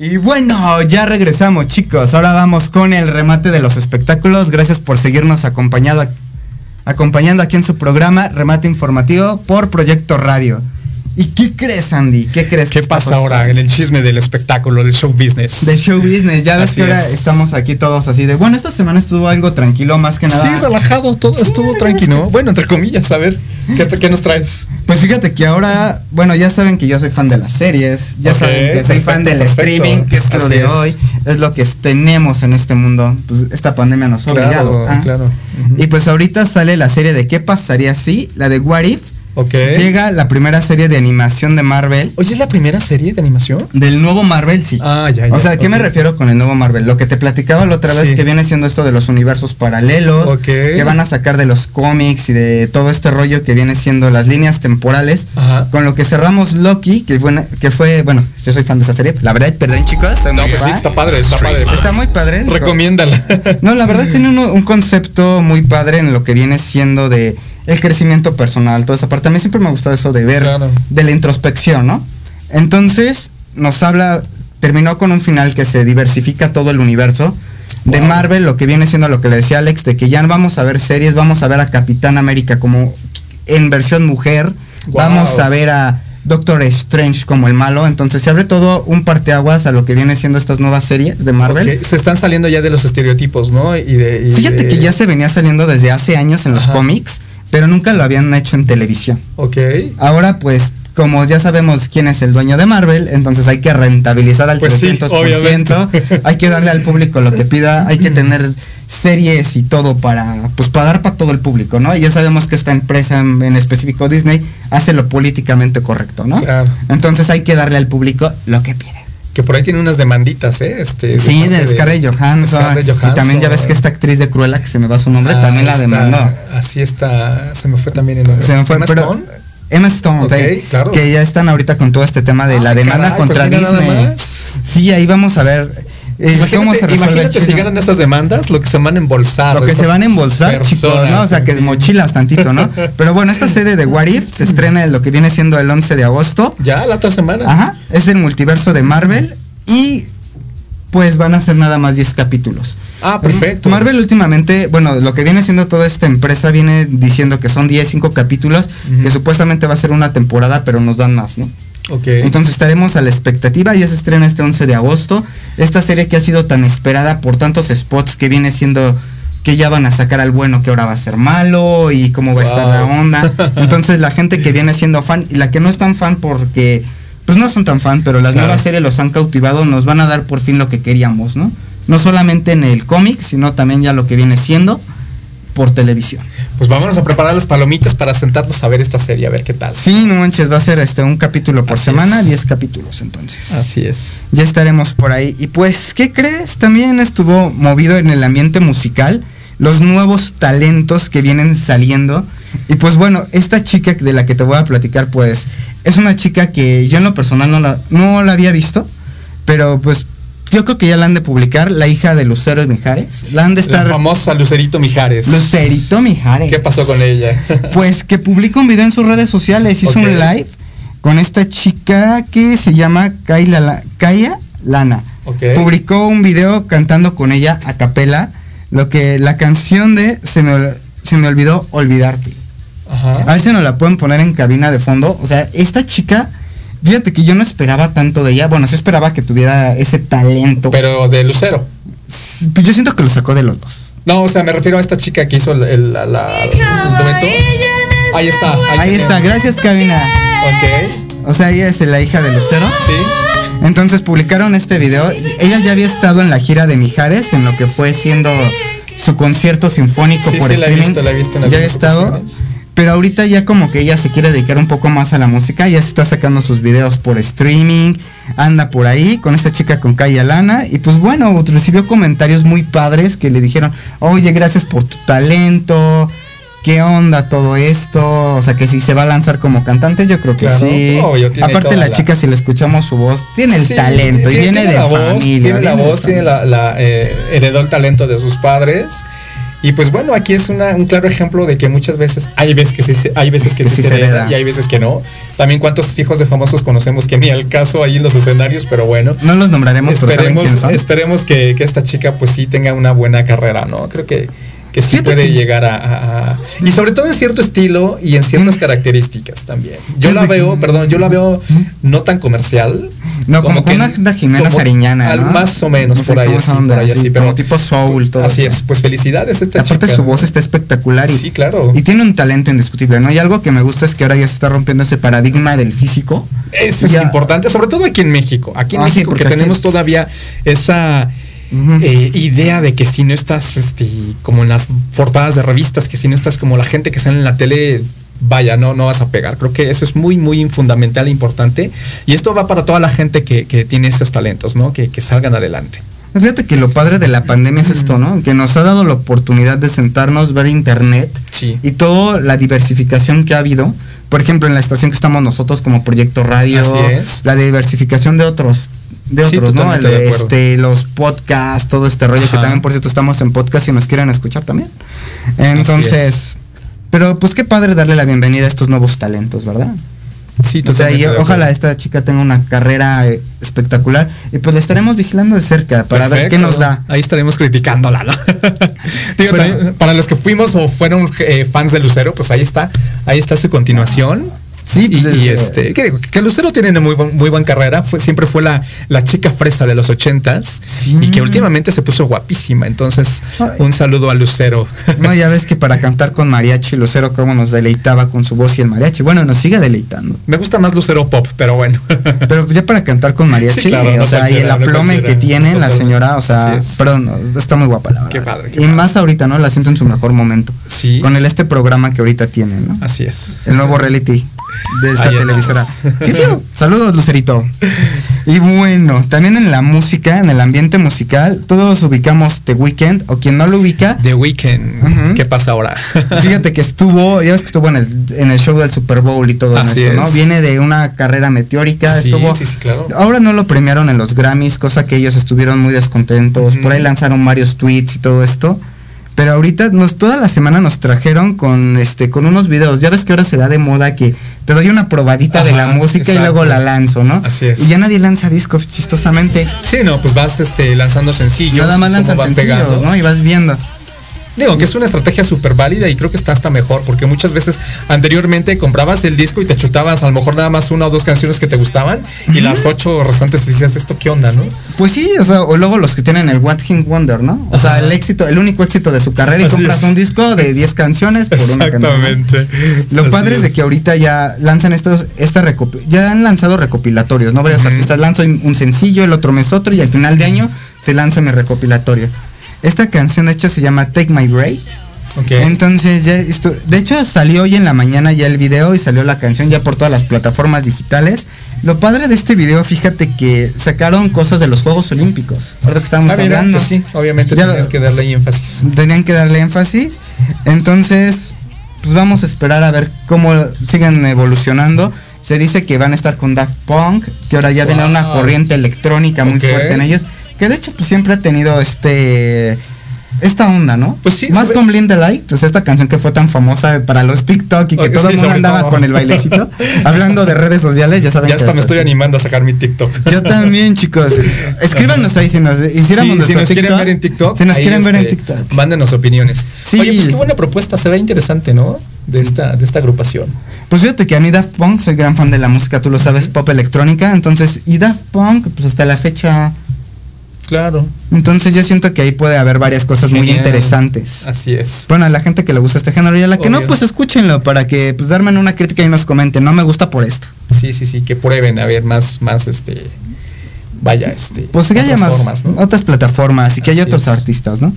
S3: Y bueno, ya regresamos chicos. Ahora vamos con el remate de los espectáculos. Gracias por seguirnos acompañado, acompañando aquí en su programa Remate Informativo por Proyecto Radio. ¿Y qué crees, Andy? ¿Qué crees?
S2: ¿Qué pasa ahora en el chisme del espectáculo, del show business?
S3: De show business, ya ves
S2: Así
S3: que ahora
S2: es.
S3: estamos aquí todos así de. Bueno, esta semana estuvo algo tranquilo, más que nada.
S2: Sí, relajado, todo estuvo tranquilo. Bueno, entre comillas, a ver, ¿qué, nos traes?
S3: Pues fíjate que ahora, bueno, ya saben que yo soy fan de las series, ya saben que soy fan del
S2: perfecto.
S3: streaming, que es lo de
S2: es.
S3: hoy, es lo que tenemos en este mundo. Pues esta pandemia nos ha
S2: Claro,
S3: obligado. ¿ah?
S2: claro. Ujú.
S3: Y pues ahorita sale la serie de ¿Qué pasaría si? La de What If. Llega la primera serie de animación de Marvel.
S2: Oye, ¿es la primera serie de animación?
S3: Del nuevo Marvel, sí.
S2: Ah, ya, ya.
S3: O sea, ¿a qué me refiero con el nuevo Marvel? Lo que te platicaba la otra vez
S2: Sí.
S3: que viene siendo esto de los universos paralelos,
S2: Ok.
S3: que van a sacar de los cómics y de todo este rollo que viene siendo las líneas temporales,
S2: Ajá.
S3: con lo que cerramos Loki, que fue, que fue bueno, yo soy fan de esa serie, la verdad, perdón chicos,
S2: No, pues sí, está padre, está padre.
S3: Está muy padre.
S2: Recomiéndala.
S3: No, la verdad tiene un concepto muy padre en lo que viene siendo de el crecimiento personal, toda esa parte. A mí siempre me ha gustado eso de ver,
S2: Claro.
S3: de la introspección, ¿no? Entonces, nos habla, terminó con un final que se diversifica todo el universo. De. Marvel, lo que viene siendo lo que le decía Alex, de que ya no vamos a ver series, vamos a ver a Capitán América como en versión mujer,
S2: Wow.
S3: vamos a ver a Doctor Strange como el malo, entonces se abre todo un parteaguas a lo que viene siendo estas nuevas series de Marvel.
S2: Se están saliendo ya de los estereotipos, ¿no? Y de, y
S3: Fíjate
S2: de-
S3: que ya se venía saliendo desde hace años en los cómics, pero nunca lo habían hecho en televisión.
S2: Ok.
S3: Ahora pues como ya sabemos quién es el dueño de Marvel, entonces hay que rentabilizar al
S2: Pues sí,
S3: 300%,
S2: obviamente. (laughs)
S3: hay que darle al público lo que pida, hay que tener series y todo para pues para dar para todo el público, ¿no? Y ya sabemos que esta empresa en, en específico Disney hace lo políticamente correcto, ¿no?
S2: Claro.
S3: Entonces hay que darle al público lo que pide.
S2: Que por ahí tiene unas demanditas, ¿eh? Este,
S3: Sí,
S2: parte
S3: de Scarlett Johansson,
S2: Scarlett
S3: Y también ya ves que
S2: Johansson.
S3: esta actriz de Cruella, que se me va su nombre,
S2: Ah,
S3: también la demandó.
S2: Así está, se me fue también el nombre.
S3: Se me fue,
S2: Emma
S3: pero-
S2: Stone.
S3: Emma Stone,
S2: Ok,
S3: sí,
S2: claro.
S3: que ya están ahorita con todo este tema de la
S2: Ah,
S3: demanda
S2: caray,
S3: contra
S2: pues nada
S3: Disney. Sí, ahí vamos a ver eh,
S2: Imagínate,
S3: cómo se
S2: imagínate si ganan esas demandas, lo que se van a embolsar.
S3: Lo que se van a embolsar, chicos, ¿no? O sea, que
S2: sí.
S3: mochilas tantito, ¿no? (laughs) Pero bueno, esta serie de What If se estrena en lo que viene siendo el 11 de agosto.
S2: Ya, la otra semana.
S3: Ajá, es el multiverso de Marvel y pues van a ser nada más 10 capítulos.
S2: Ah, perfecto.
S3: Marvel últimamente, bueno, lo que viene siendo toda esta empresa viene diciendo que son 10, 5 capítulos, que supuestamente va a ser una temporada, pero nos dan más, ¿no? Entonces estaremos a la expectativa, ya se estrena este 11 de agosto. Esta serie que ha sido tan esperada por tantos spots que viene siendo que ya van a sacar al bueno que ahora va a ser malo y cómo va a estar la onda. (laughs) Entonces la gente que viene siendo fan y la que no es tan fan porque pues no son tan fan, pero las
S2: Claro.
S3: nuevas series los han cautivado, nos van a dar por fin lo que queríamos, ¿no? No solamente en el cómic, sino también ya lo que viene siendo por televisión.
S2: Pues vámonos a preparar las palomitas para sentarnos a ver esta serie, a ver qué tal.
S3: Sí, no manches, va a ser este un capítulo por
S2: Así
S3: semana,
S2: es.
S3: 10 capítulos entonces.
S2: Así es.
S3: Ya estaremos por ahí. Y pues, ¿qué crees? También estuvo movido en el ambiente musical. Los nuevos talentos que vienen saliendo. Y pues bueno, esta chica de la que te voy a platicar, pues, es una chica que yo en lo personal no la, no la había visto. Pero pues, yo creo que ya la han de publicar, la hija de Lucero Mijares. La han de
S2: La
S3: estar...
S2: famosa Lucerito Mijares.
S3: Lucerito Mijares.
S2: ¿Qué pasó con ella? (laughs)
S3: Pues que publica un video en sus redes sociales, hizo un live con esta chica que se llama Kayla La- Kaya Lana. Publicó un video cantando con ella a capela, lo que la canción de Se me, se me olvidó olvidarte. A
S2: Ajá.
S3: ver si nos la pueden poner en cabina de fondo. O sea, esta chica, fíjate que yo no esperaba tanto de ella. Bueno, sí esperaba que tuviera ese talento.
S2: Pero de Lucero.
S3: Pues yo siento que lo sacó de los dos.
S2: No, o sea, me refiero a esta chica que hizo el, el- la, la- el dueto. Ahí está.
S3: Ahí está, gracias cabina.
S2: Ok.
S3: O sea, ella es la hija de Lucero.
S2: Sí.
S3: Entonces publicaron este video. Ella ya había estado en la gira de Mijares, en lo que fue siendo su concierto sinfónico
S2: Sí,
S3: por
S2: sí, la he
S3: streaming.
S2: visto, la he visto en
S3: ya había estado.
S2: ocasiones.
S3: Pero ahorita ya como que ella se quiere dedicar un poco más a la música, ya se está sacando sus videos por streaming, anda por ahí con esta chica con Kaya Lana y pues bueno, recibió comentarios muy padres que le dijeron, oye, gracias por tu talento, qué onda todo esto, o sea que si se va a lanzar como cantante, yo creo que
S2: Claro,
S3: sí.
S2: obvio,
S3: Aparte la
S2: la-
S3: chica, si le escuchamos su voz, tiene el
S2: Sí,
S3: talento y viene
S2: tiene
S3: de
S2: la voz,
S3: familia.
S2: Tiene la
S3: viene
S2: voz, tiene la, la, eh, heredó el talento de sus padres. Y pues bueno, aquí es una, un claro ejemplo de que muchas veces hay veces que sí, hay veces que,
S3: Que
S2: sí
S3: sí
S2: se hereda
S3: hereda.
S2: y hay veces que no. También cuántos hijos de famosos conocemos que ni al caso ahí en los escenarios, pero bueno.
S3: No los nombraremos, pero ¿saben
S2: Esperemos,
S3: quién son?
S2: esperemos que, que esta chica pues sí tenga una buena carrera, ¿no? Creo que, que sí
S3: Fíjate
S2: puede
S3: que-
S2: llegar a, Y sobre todo en cierto estilo y en ciertas
S3: Mm.
S2: características también. Yo la
S3: que-
S2: veo, perdón, yo la veo no tan comercial.
S3: No, como, con una, una Jimena
S2: como
S3: Sariñana.
S2: Más o menos,
S3: No sé
S2: por ahí así,
S3: esa onda,
S2: por ahí
S3: así,
S2: así, pero
S3: como tipo soul, todo
S2: Así
S3: eso.
S2: es, pues felicidades esta
S3: Aparte
S2: chica.
S3: su voz está espectacular y,
S2: Sí, claro.
S3: y tiene un talento indiscutible, ¿no? Y algo que me gusta es que ahora ya se está rompiendo ese paradigma del físico.
S2: Eso es importante, sobre todo aquí en México. Aquí en
S3: Ah, sí,
S2: México
S3: porque
S2: que
S3: aquí-
S2: tenemos todavía esa Eh, idea de que si no estás este, como en las portadas de revistas, que si no estás como la gente que sale en la tele, vaya, no, no vas a pegar. Creo que eso es muy, muy fundamental e importante. Y esto va para toda la gente que, que tiene estos talentos, ¿no? Que, que salgan adelante.
S3: Fíjate que lo padre de la pandemia es esto, ¿no? Que nos ha dado la oportunidad de sentarnos, ver internet
S2: Sí.
S3: y toda la diversificación que ha habido. Por ejemplo, en la estación que estamos nosotros como Proyecto Radio, la diversificación de otros de
S2: Sí,
S3: otros, ¿no?
S2: de
S3: este, los podcasts, todo este rollo que también por cierto estamos en podcast y nos quieren escuchar también. Entonces, pero pues qué padre darle la bienvenida a estos nuevos talentos, ¿verdad?
S2: Sí,
S3: O sea, y ojalá esta chica tenga una carrera eh, espectacular y pues la estaremos vigilando de cerca para ver qué nos da.
S2: Ahí estaremos criticándola, ¿no? (laughs) Digo,
S3: Pero-
S2: también, para los que fuimos o fueron eh, fans de Lucero, pues ahí está, ahí está su continuación.
S3: Sí,
S2: Y,
S3: pues,
S2: y,
S3: eh,
S2: este, que, digo, que Lucero tiene una muy, muy buena carrera, fue, siempre fue la, la chica fresa de los ochentas y que últimamente se puso guapísima. Entonces,
S3: Ay.
S2: un saludo a Lucero.
S3: No, ya ves que para cantar con mariachi, Lucero cómo nos deleitaba con su voz y el mariachi. Bueno, nos sigue deleitando.
S2: Me gusta más Lucero Pop, pero bueno. (laughs)
S3: Pero ya para cantar con mariachi,
S2: Sí, claro, no
S3: o sea, y el
S2: no
S3: aplome que tiene la señora, o sea, perdón, está muy guapa la verdad.
S2: Qué padre, qué
S3: y
S2: padre.
S3: más ahorita, ¿no? La siento en su mejor momento.
S2: Sí.
S3: Con el este programa que ahorita tiene, ¿no?
S2: Así es.
S3: El nuevo reality de esta televisora.
S2: andamos.
S3: ¿Qué feo? Saludos, Lucerito. Y bueno, también en la música, en el ambiente musical, todos ubicamos The Weeknd, o quien no lo ubica,
S2: The Weeknd.
S3: Ujú.
S2: ¿Qué pasa ahora?
S3: Fíjate que estuvo, ya ves que estuvo en el, en el show del Super Bowl y todo
S2: Así
S3: esto, ¿no?
S2: es.
S3: Viene de una carrera meteórica,
S2: Sí,
S3: estuvo.
S2: sí, sí, claro.
S3: Ahora no lo premiaron en los Grammys, cosa que ellos estuvieron muy descontentos. Por ahí lanzaron varios tweets y todo esto. Pero ahorita nos toda la semana nos trajeron con este con unos videos. Ya ves que ahora se da de moda que te doy una probadita de la música y luego la lanzo, ¿no?
S2: Así es.
S3: Y ya nadie lanza discos chistosamente.
S2: Sí, no, pues vas este, lanzando sencillos.
S3: Nada más
S2: vas
S3: sencillos,
S2: pegando.
S3: ¿no? Y vas viendo.
S2: Digo, que es una estrategia súper válida y creo que está hasta mejor, porque muchas veces anteriormente comprabas el disco y te chutabas a lo mejor nada más una o dos canciones que te gustaban y las ocho restantes decías, ¿esto qué onda, no?
S3: Pues sí, o sea, o luego los que tienen el What Hit Wonder, ¿no? O sea, el éxito, el único éxito de su carrera y
S2: Así
S3: compras
S2: es.
S3: un disco de 10 canciones por una canción. ¿no? Lo
S2: Así
S3: padre es de que ahorita ya lanzan estos, esta ya han lanzado recopilatorios, ¿no? Varios artistas lanzan un sencillo, el otro mes otro y al final de año te lanza mi recopilatorio. Esta canción de hecho se llama Take My Break.
S2: Ok.
S3: Entonces ya esto, de hecho salió hoy en la mañana ya el video y salió la canción ya por todas las plataformas digitales. Lo padre de este video, fíjate que sacaron cosas de los Juegos Olímpicos. Ahora que estamos
S2: Ah, mira,
S3: hablando.
S2: pues sí, obviamente
S3: Ya-
S2: tenían que darle énfasis.
S3: Tenían que darle énfasis. Entonces, pues vamos a esperar a ver cómo siguen evolucionando. Se dice que van a estar con Daft Punk, que ahora ya viene
S2: Wow.
S3: una corriente electrónica muy
S2: Ok.
S3: fuerte en ellos. Que de hecho pues siempre ha tenido este esta onda, ¿no?
S2: Pues sí,
S3: Más con Blind the Light, pues esta canción que fue tan famosa para los TikTok y que todo
S2: sí,
S3: el mundo andaba
S2: todo.
S3: con el bailecito. (laughs) Hablando de redes sociales, ya saben
S2: Ya
S3: que
S2: hasta me estoy animando a sacar mi TikTok.
S3: Yo también, chicos. (laughs) Escríbanos ahí si nos hiciéramos
S2: Sí, si nos quieren
S3: TikTok,
S2: ver en TikTok,
S3: Si nos quieren ver en
S2: este,
S3: TikTok.
S2: Mándenos opiniones.
S3: Sí.
S2: Oye, pues qué buena propuesta, se ve interesante, ¿no? De esta, de esta agrupación.
S3: Pues fíjate que a mí Daft Punk soy gran fan de la música, tú lo sabes, pop electrónica, entonces, y Daft Punk, pues hasta la fecha,
S2: Claro.
S3: entonces yo siento que ahí puede haber varias cosas muy interesantes.
S2: Así es.
S3: Bueno, a la gente que le gusta este género y a la que no, pues escúchenlo para que pues darme una crítica y nos comenten, no me gusta por esto.
S2: Sí, sí, sí, que prueben a ver más, más este. Vaya, este.
S3: Pues que haya más
S2: formas, ¿no?
S3: otras plataformas y que haya otros
S2: es.
S3: artistas, ¿no?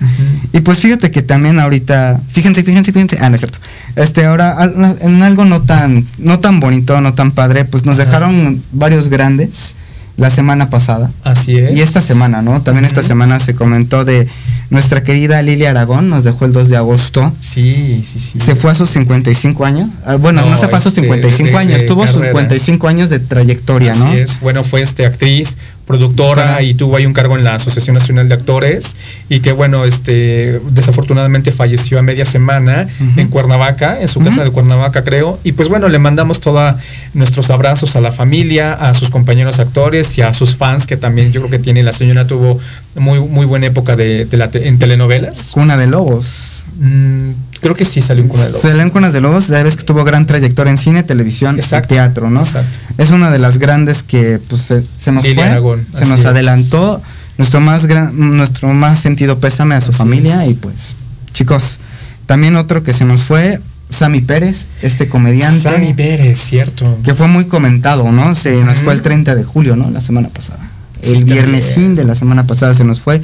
S3: Y pues fíjate que también ahorita, fíjense, fíjense, fíjense, ah, no es cierto. Este, ahora en algo no tan, no tan bonito, no tan padre, pues nos dejaron varios grandes la semana pasada.
S2: Así es.
S3: Y esta semana, ¿no? También esta semana se comentó de nuestra querida Lilia Aragón, nos dejó el 2 de agosto.
S2: Sí, sí, sí.
S3: Se fue a sus 55 años. Ah, bueno, no,
S2: No,
S3: se fue a sus
S2: este,
S3: 55
S2: de-
S3: años,
S2: de
S3: tuvo
S2: carrera.
S3: 55 años de trayectoria,
S2: Así
S3: ¿no?
S2: es. Bueno, fue este actriz, productora y tuvo ahí un cargo en la Asociación Nacional de Actores y que bueno, este desafortunadamente falleció a media semana en Cuernavaca, en su casa de Cuernavaca, creo. Y pues bueno, le mandamos todos nuestros abrazos a la familia, a sus compañeros actores y a sus fans que también yo creo que tiene la señora tuvo muy muy buena época de, de la te- en telenovelas.
S3: Cuna de Lobos.
S2: Mm, creo que sí salió un Cuna de Lobos.
S3: Se leen Cunas de Lobos, ya ves que tuvo gran trayectoria en cine, televisión
S2: Exacto,
S3: y teatro, ¿no?
S2: exacto.
S3: Es una de las grandes que pues se, se nos fue,
S2: Aragón,
S3: se nos
S2: es.
S3: adelantó. Nuestro más gran, nuestro más sentido pésame a su
S2: Así
S3: familia
S2: es.
S3: y pues, chicos, también otro que se nos fue, Sammy Pérez, este comediante.
S2: Sammy Pérez, cierto.
S3: que fue muy comentado, ¿no? Se nos fue el 30 de julio, ¿no? La semana pasada.
S2: Sí,
S3: el viernesín de la semana pasada se nos fue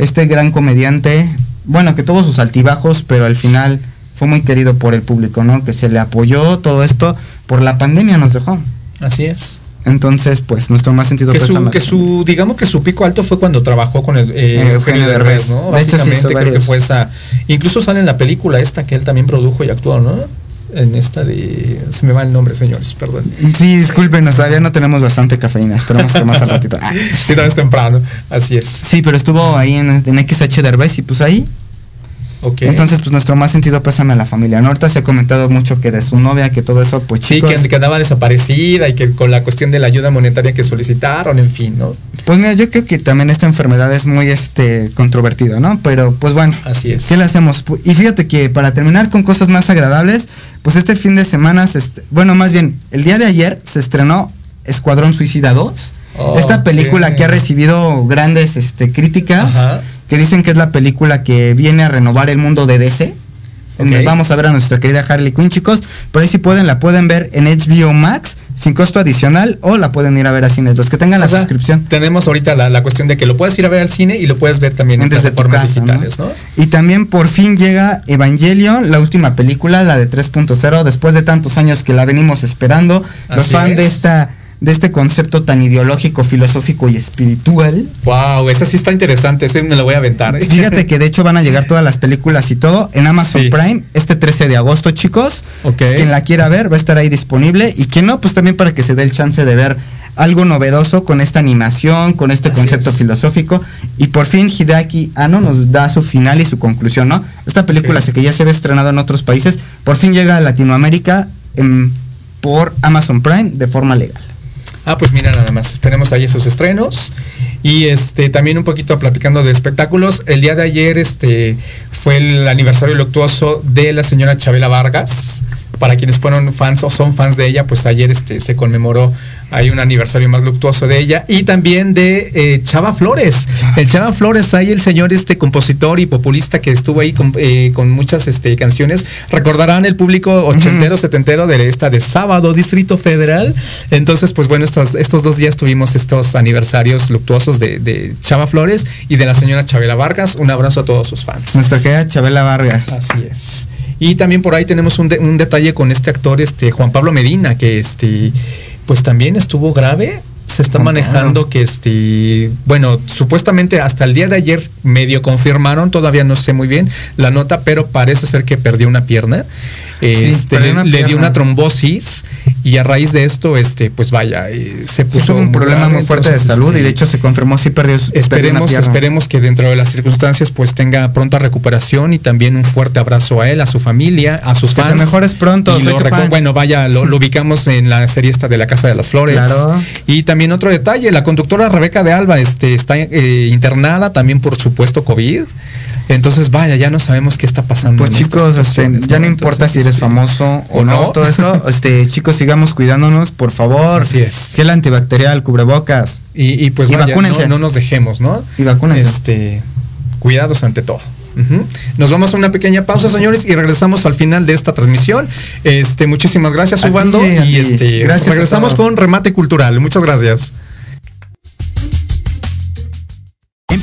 S3: este gran comediante, bueno, que tuvo sus altibajos, pero al final fue muy querido por el público, ¿no? Que se le apoyó todo esto por la pandemia nos dejó.
S2: Así es.
S3: Entonces, pues, nuestro más sentido
S2: que su, que su, digamos que su pico alto fue cuando trabajó con el eh, Eugenio
S3: Eugenio
S2: Derbez,
S3: Derbez.
S2: ¿no?
S3: De hecho, sí
S2: creo que fue esa. Incluso sale en la película esta que él también produjo y actuó, ¿no? En esta de. Se me va el nombre, señores, perdón.
S3: Sí, discúlpenos, todavía no tenemos bastante cafeína. Esperamos que más al ratito. Ah. (laughs)
S2: Sí, no es temprano. Así es.
S3: Sí, pero estuvo ahí en, en XH Derbez y pues ahí.
S2: Ok.
S3: Entonces, pues nuestro más sentido pésame a la familia. ¿no? Ahorita se ha comentado mucho que de su novia, que todo eso, pues
S2: Sí, que, que andaba desaparecida y que con la cuestión de la ayuda monetaria que solicitaron, en fin, ¿no?
S3: Pues mira, yo creo que también esta enfermedad es muy este controvertida, ¿no? Pero pues bueno,
S2: Así es.
S3: ¿qué le hacemos? Y fíjate que para terminar con cosas más agradables, pues este fin de semana, se bueno, más bien, el día de ayer se estrenó Escuadrón Suicida 2.
S2: Oh,
S3: esta película que ha recibido grandes este, críticas,
S2: Ajá.
S3: que dicen que es la película que viene a renovar el mundo de DC. Vamos a ver a nuestra querida Harley Quinn, chicos. Por ahí si pueden, la pueden ver en HBO Max, sin costo adicional, o la pueden ir a ver a cines. Los que tengan la
S2: sea,
S3: suscripción.
S2: Tenemos ahorita la, la cuestión de que lo puedes ir a ver al cine y lo puedes ver también en
S3: Desde
S2: plataformas
S3: casa,
S2: digitales, ¿no?
S3: Y también por fin llega Evangelion, la última película, la de 3.0, después de tantos años que la venimos esperando. Los fans de
S2: es.
S3: esta de este concepto tan ideológico, filosófico y espiritual.
S2: Wow, esa sí está interesante, ese me lo voy a aventar. ¿eh? (laughs)
S3: Fíjate que de hecho van a llegar todas las películas y todo en Amazon
S2: Sí.
S3: Prime este 13 de agosto, chicos.
S2: Ok.
S3: Pues Quien la quiera ver va a estar ahí disponible y quien no, pues también para que se dé el chance de ver algo novedoso con esta animación, con este
S2: Así
S3: concepto
S2: es.
S3: filosófico y por fin Hideaki Anno nos da su final y su conclusión, ¿no? Esta película sé que ya se había estrenado en otros países, por fin llega a Latinoamérica em, por Amazon Prime de forma legal.
S2: Ah, pues mira nada más, esperemos ahí esos estrenos. Y este también un poquito platicando de espectáculos. El día de ayer este fue el aniversario luctuoso de la señora Chabela Vargas. Para quienes fueron fans o son fans de ella, pues ayer este se conmemoró hay un aniversario más luctuoso de ella y también de eh, Chava Flores. El Chava Flores, ahí el señor este compositor y populista que estuvo ahí con, eh, con muchas este, canciones. Recordarán el público ochentero, setentero de esta de sábado, Distrito Federal. Entonces, pues bueno, estos, estos dos días tuvimos estos aniversarios luctuosos de, de Chava Flores y de la señora Chabela Vargas. Un abrazo a todos sus fans.
S3: Nuestra querida Chabela Vargas.
S2: Así es. Y también por ahí tenemos un, de- un detalle con este actor, este Juan Pablo Medina, que este, pues también estuvo grave. Se está manejando que este, bueno, supuestamente hasta el día de ayer medio confirmaron, todavía no sé muy bien la nota, pero parece ser que perdió una pierna. Este, le, dio una trombosis y a raíz de esto, este, pues vaya, eh, se puso
S3: un problema
S2: grave,
S3: muy fuerte de salud y de hecho se confirmó si perdió su perdió
S2: Esperemos, esperemos que dentro de las circunstancias pues tenga pronta recuperación y también un fuerte abrazo a él, a su familia, a sus
S3: Que te
S2: fans.
S3: mejores pronto,
S2: Y lo
S3: fan.
S2: Bueno, vaya, lo, lo ubicamos en la serie esta de la Casa de las Flores.
S3: Claro.
S2: Y también otro detalle, la conductora Rebeca de Alba este, está eh, internada también por supuesto COVID. Entonces, vaya, ya no sabemos qué está pasando.
S3: Pues
S2: en
S3: chicos, este, ya no
S2: ¿no?
S3: importa
S2: Entonces,
S3: si eres
S2: este,
S3: famoso o
S2: o
S3: no,
S2: no.
S3: todo esto, (laughs) este, chicos, sigamos cuidándonos, por favor.
S2: Así es.
S3: Gel antibacterial, cubrebocas.
S2: Y, y pues
S3: Y
S2: vaya. No, no nos dejemos, ¿no?
S3: Y vacúnense.
S2: Este, cuidados ante todo. Nos vamos a una pequeña pausa, señores, y regresamos al final de esta transmisión. Este, muchísimas gracias, Ubando. Y este,
S3: Gracias
S2: regresamos con remate cultural. Muchas gracias.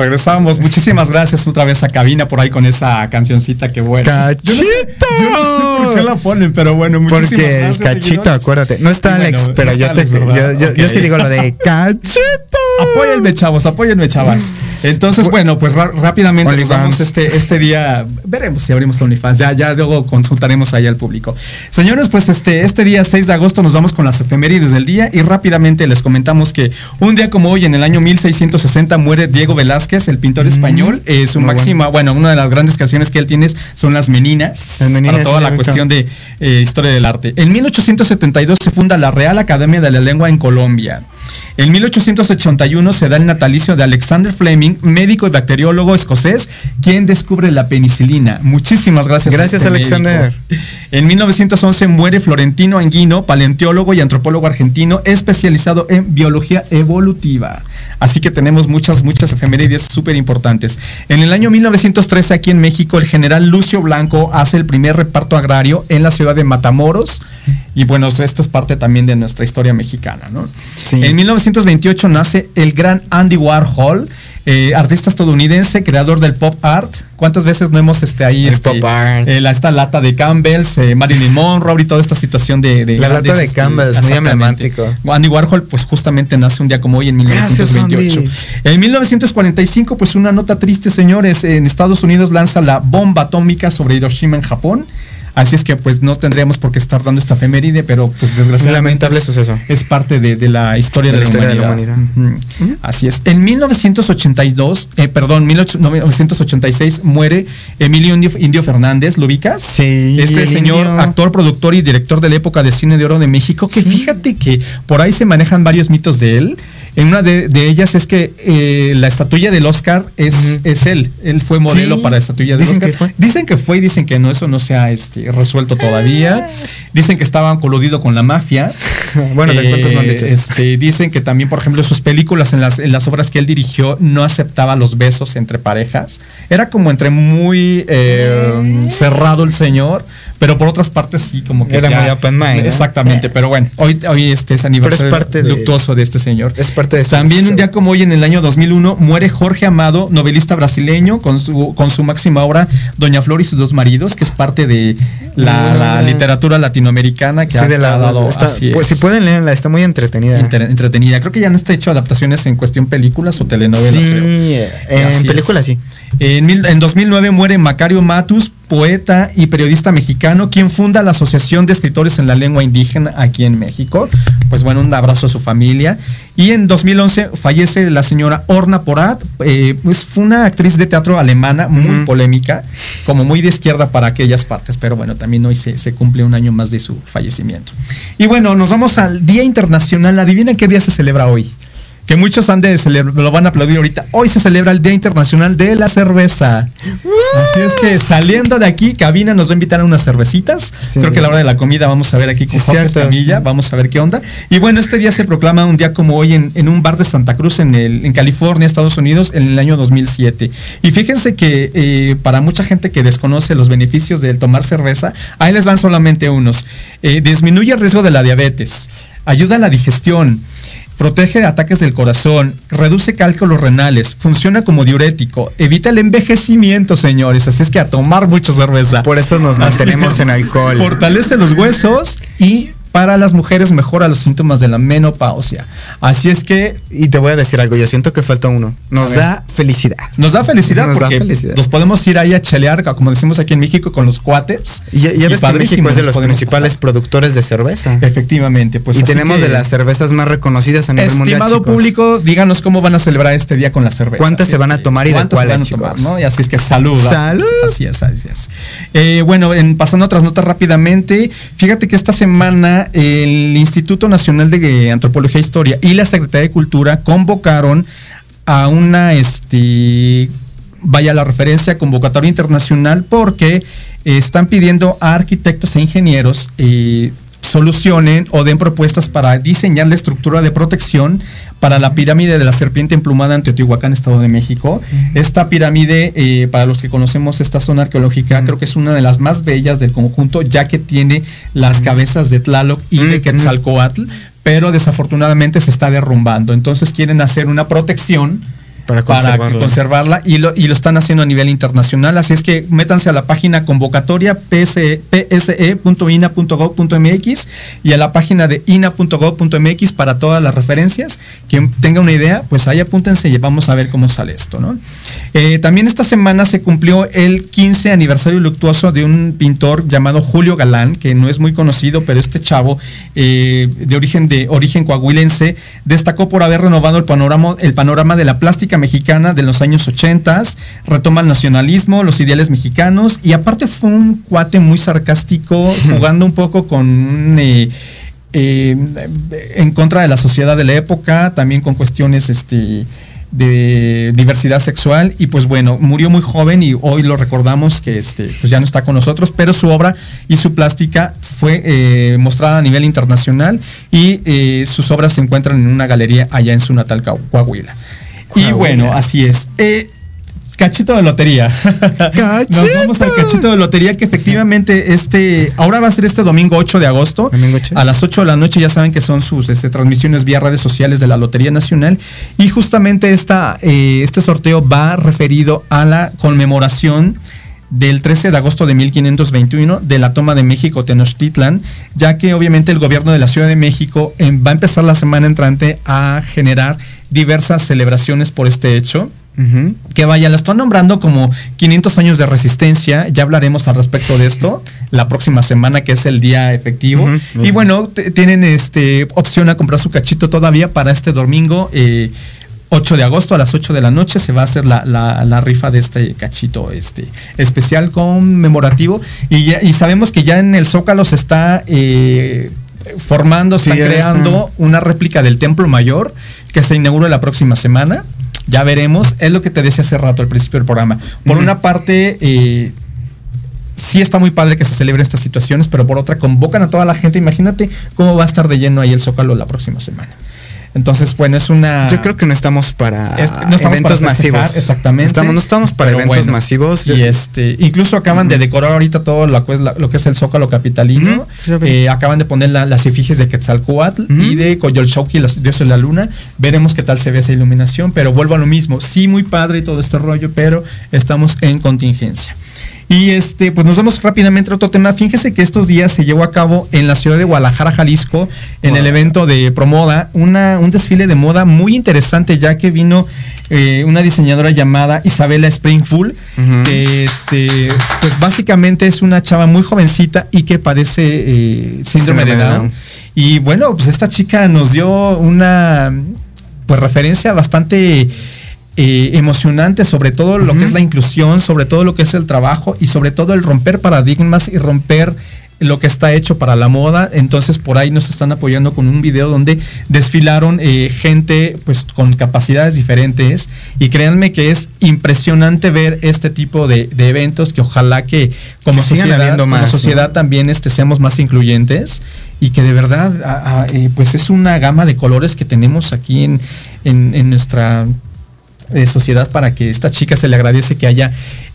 S2: Regresamos. Muchísimas gracias otra vez a Cabina por ahí con esa cancioncita que buena. Yo no, sé, yo no sé por qué la ponen, pero bueno, muchísimas
S3: Porque
S2: gracias.
S3: cachito,
S2: seguidores.
S3: acuérdate. No está
S2: Bueno,
S3: Alex,
S2: no
S3: pero
S2: está
S3: yo, te, yo, yo, yo sí digo lo de cachito.
S2: Apóyenme, chavos, apóyenme, chavas. Entonces, bueno, pues rápidamente nos vamos este, este día. Veremos si abrimos OnlyFans. Ya, ya luego consultaremos ahí al público. Señores, pues este, este día 6 de agosto nos vamos con las efemérides del día y rápidamente les comentamos que un día como hoy, en el año 1660, muere Diego Velázquez, el pintor español. Eh, su máxima, bueno. una de las grandes canciones que él tiene son las Meninas.
S3: Las Meninas,
S2: para toda la cuestión de eh, historia del arte. En 1872 se funda la Real Academia de la Lengua en Colombia. En 1881 se da el natalicio de Alexander Fleming, médico y bacteriólogo escocés, quien descubre la penicilina. Muchísimas gracias. a
S3: Gracias,
S2: este
S3: Alexander.
S2: médico. En 1911 muere Florentino Anguino, paleontólogo y antropólogo argentino, especializado en biología evolutiva. Así que tenemos muchas, muchas efemérides súper importantes. En el año 1913, aquí en México, el general Lucio Blanco hace el primer reparto agrario en la ciudad de Matamoros. Y bueno, esto es parte también de nuestra historia mexicana, ¿no?
S3: Sí.
S2: En 1928 nace el gran Andy Warhol, eh, artista estadounidense, creador del pop art. ¿Cuántas veces no hemos este, ahí
S3: El
S2: este,
S3: pop art.
S2: eh, la- esta lata de Campbell's, eh, Marilyn Monroe y toda esta situación de... de
S3: La lata de
S2: este,
S3: Campbell's, muy emblemático.
S2: Andy Warhol, pues justamente nace un día como hoy en
S3: Gracias,
S2: 1928.
S3: Andy.
S2: En 1945, pues una nota triste, señores. En Estados Unidos lanza la bomba atómica sobre Hiroshima en Japón. Así es que pues no tendríamos por qué estar dando esta efeméride, pero pues desgraciadamente
S3: Lamentable
S2: es,
S3: suceso.
S2: es parte de, de la historia de,
S3: De la historia de la
S2: humanidad. Ujú. Así es. En 1982, eh, perdón, 1986 muere Emilio Indio, Indio Fernández, ¿lo ubicas?
S3: Sí,
S2: Este señor,
S3: Indio.
S2: actor, productor y director de la época de cine de oro de México, que fíjate que por ahí se manejan varios mitos de él. En una de, de ellas es que eh, la estatuilla del Oscar es, es él. Él fue modelo
S3: Sí.
S2: para la estatuilla del
S3: Dicen
S2: Oscar.
S3: que fue.
S2: Dicen que fue y dicen que no, eso no se ha este, resuelto todavía. Dicen que estaban coludido con la mafia. (laughs)
S3: Bueno, de cuentos no han
S2: Eh,
S3: dicho eso.
S2: este, dicen que también, por ejemplo, sus películas, en las, en las obras que él dirigió, no aceptaba los besos entre parejas. Era como entre muy eh, cerrado el señor, pero por otras partes sí, como que.
S3: Era muy open mind.
S2: Exactamente, pero bueno, hoy, hoy este es aniversario
S3: parte
S2: luctuoso de este señor.
S3: Es parte de
S2: También un día como hoy, en el año 2001, muere Jorge Amado, novelista brasileño, con su, con su máxima obra Doña Flor y sus dos maridos, que es parte de la, la literatura latinoamericana que
S3: Sí,
S2: ha,
S3: de la,
S2: dado.
S3: está-
S2: así
S3: pues,
S2: es.
S3: si pueden leerla, está muy entretenida.
S2: Inter- entretenida. Creo que ya han está hecho adaptaciones en cuestión películas o telenovelas.
S3: Sí,
S2: creo.
S3: eh, en películas sí.
S2: En, mil- en 2009 muere Macario Matus, poeta y periodista mexicano, quien funda la Asociación de Escritores en la Lengua Indígena aquí en México. Pues bueno, un abrazo a su familia. Y en 2011 fallece la señora Orna Porat, eh, pues fue una actriz de teatro alemana muy polémica, como muy de izquierda para aquellas partes, pero bueno, también hoy se, se cumple un año más de su fallecimiento. Y bueno, nos vamos al Día Internacional. Adivinen qué día se celebra hoy que muchos han de celebrar, lo van a aplaudir ahorita. Hoy se celebra el Día Internacional de la Cerveza. Así es que saliendo de aquí, Cabina nos va a invitar a unas cervecitas.
S3: Sí.
S2: Creo que a la hora de la comida vamos a ver aquí con
S3: Sí,
S2: vamos a ver qué onda. Y bueno, este día se proclama un día como hoy en, en un bar de Santa Cruz en, el, en California, Estados Unidos, en el año 2007. Y fíjense que eh, para mucha gente que desconoce los beneficios del tomar cerveza, ahí les van solamente unos. Eh, disminuye el riesgo de la diabetes, ayuda a la digestión, Protege de ataques del corazón, reduce cálculos renales, funciona como diurético, evita el envejecimiento, señores. Así es que a tomar mucha cerveza.
S3: Por eso nos mantenemos en alcohol.
S2: Fortalece los huesos y para las mujeres mejora los síntomas de la menopausia. Así es que...
S3: Y te voy a decir algo, yo siento que falta uno. Nos da felicidad.
S2: Nos da felicidad porque nos podemos ir ahí a chelear, como decimos aquí en México, con los cuates.
S3: Y ya, ves que México es de los principales productores de cerveza.
S2: Efectivamente.
S3: Pues y tenemos de las cervezas más reconocidas a nivel mundial.
S2: Estimado público, díganos cómo van a celebrar este día con la cerveza.
S3: ¿Cuántas se van a tomar y de cuáles,
S2: se van a tomar, Y así es que salud. Salud. Así es, así es. Eh, bueno, en, pasando otras notas rápidamente, fíjate que esta semana el Instituto Nacional de Antropología e Historia y la Secretaría de Cultura convocaron a una, este, vaya la referencia, convocatoria internacional porque están pidiendo a arquitectos e ingenieros eh, solucionen o den propuestas para diseñar la estructura de protección para la pirámide de la serpiente emplumada en Teotihuacán, Estado de México. Esta pirámide, eh, para los que conocemos esta zona arqueológica, creo que es una de las más bellas del conjunto, ya que tiene las cabezas de Tlaloc y de Quetzalcoatl, pero desafortunadamente se está derrumbando. Entonces quieren hacer una protección para conservarla, y, lo, y, lo, están haciendo a nivel internacional. Así es que métanse a la página convocatoria pse.ina.gov.mx y a la página de ina.gov.mx para todas las referencias. Quien tenga una idea, pues ahí apúntense y vamos a ver cómo sale esto. ¿no? Eh, también esta semana se cumplió el 15 aniversario luctuoso de un pintor llamado Julio Galán, que no es muy conocido, pero este chavo eh, de origen de origen coahuilense destacó por haber renovado el panorama, el panorama de la plástica mexicana de los años 80, retoma el nacionalismo, los ideales mexicanos y aparte fue un cuate muy sarcástico, (laughs) jugando un poco con eh, eh, en contra de la sociedad de la época, también con cuestiones este, de diversidad sexual y pues bueno, murió muy joven y hoy lo recordamos que este, pues ya no está con nosotros, pero su obra y su plástica fue eh, mostrada a nivel internacional y sus obras se encuentran en una galería allá en su natal Coahuila. Y bueno, así es. Eh, cachito de lotería. (laughs) Nos vamos al cachito de lotería que efectivamente este ahora va a ser este domingo 8 de agosto. A las 8 de la noche ya saben que son sus este, transmisiones vía redes sociales de la Lotería Nacional. Y justamente esta, eh, este sorteo va referido a la conmemoración del 13 de agosto de 1521 de la toma de México Tenochtitlan, ya que obviamente el gobierno de la Ciudad de México em, va a empezar la semana entrante a generar diversas celebraciones por este hecho. Que vaya, la están nombrando como 500 años de resistencia. Ya hablaremos al respecto de esto la próxima semana, que es el día efectivo. Y bueno, tienen este opción a comprar su cachito todavía para este domingo. Eh, 8 de agosto a las 8 de la noche se va a hacer la, rifa de este cachito este, especial conmemorativo. Y, y sabemos que ya en el Zócalo se está eh, formando, se está creando una réplica del Templo Mayor que se inaugura la próxima semana. Ya veremos. Es lo que te decía hace rato al principio del programa. Por una parte, eh, sí está muy padre que se celebren estas situaciones, pero por otra convocan a toda la gente. Imagínate cómo va a estar de lleno ahí el Zócalo la próxima semana. Entonces, bueno, es una.
S3: Yo creo que no estamos para
S2: eventos masivos. Exactamente.
S3: Estamos, no estamos para eventos masivos.
S2: Y este, incluso acaban de decorar ahorita todo lo que es, lo que es el Zócalo Capitalino. Eh, acaban de poner las efigies de Quetzalcoatl y de Coyolxauqui, los dioses de la luna. Veremos qué tal se ve esa iluminación, pero vuelvo a lo mismo. Sí, muy padre y todo este rollo, pero estamos en contingencia. Y este, pues nos vamos rápidamente a otro tema. Fíjese que estos días se llevó a cabo en la ciudad de Guadalajara, Jalisco, en el evento de Promoda, una, un desfile de moda muy interesante, ya que vino eh, una diseñadora llamada Isabela Springfull, que este, pues básicamente es una chava muy jovencita y que padece eh, síndrome de Down. Y bueno, pues esta chica nos dio una pues referencia bastante eh, emocionante sobre todo lo que es la inclusión, sobre todo lo que es el trabajo y sobre todo el romper paradigmas y romper lo que está hecho para la moda. Entonces por ahí nos están apoyando con un video donde desfilaron eh, gente pues con capacidades diferentes. Y créanme que es impresionante ver este tipo de, eventos que ojalá que como sociedad, como sociedad también este, seamos más incluyentes. Y que de verdad eh, pues es una gama de colores que tenemos aquí en nuestra de sociedad para que esta chica se le agradece que haya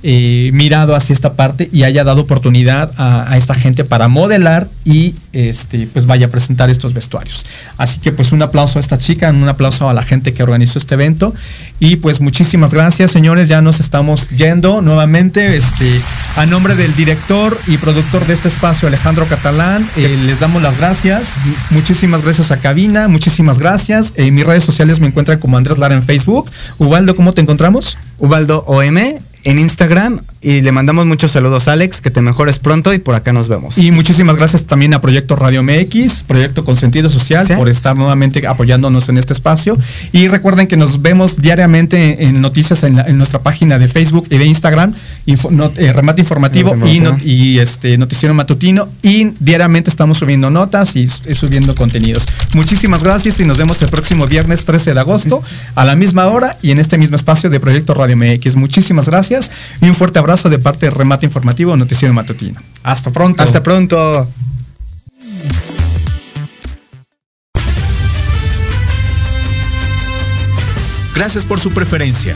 S2: eh, mirado hacia esta parte y haya dado oportunidad a, esta gente para modelar y este, pues vaya a presentar estos vestuarios. Así que pues un aplauso a esta chica, un aplauso a la gente que organizó este evento. Y pues muchísimas gracias señores, ya nos estamos yendo nuevamente este, a nombre del director y productor de este espacio Alejandro Catalán, eh, les damos las gracias, muchísimas gracias a Cabina, muchísimas gracias, en mis redes sociales me encuentran como Andrés Lara en Facebook, Ubaldo, ¿cómo te encontramos?
S3: Ubaldo OM en Instagram y le mandamos muchos saludos Alex, que te mejores pronto y por acá nos vemos.
S2: Y muchísimas gracias también a Proyecto Radio MX, Proyecto con Sentido Social, ¿Sí? por estar nuevamente apoyándonos en este espacio. Y recuerden que nos vemos diariamente en noticias en, la, en nuestra página de Facebook y de Instagram, info, not, eh, Remate Informativo y, este Noticiero Matutino. Y diariamente estamos subiendo notas y, y, subiendo contenidos. Muchísimas gracias y nos vemos el próximo viernes 13 de agosto a la misma hora y en este mismo espacio de Proyecto Radio MX. Muchísimas gracias y un fuerte abrazo de parte de Remate Informativo Noticiero Matutino. Hasta pronto.
S3: Hasta pronto.
S1: Gracias por su preferencia.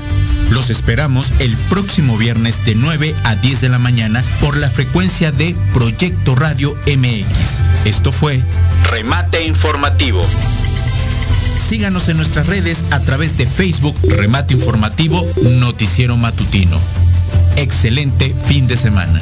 S1: Los esperamos el próximo viernes de 9 a 10 de la mañana por la frecuencia de Proyecto Radio MX. Esto fue Remate Informativo. Síganos en nuestras redes a través de Facebook Remate Informativo Noticiero Matutino. Excelente fin de semana.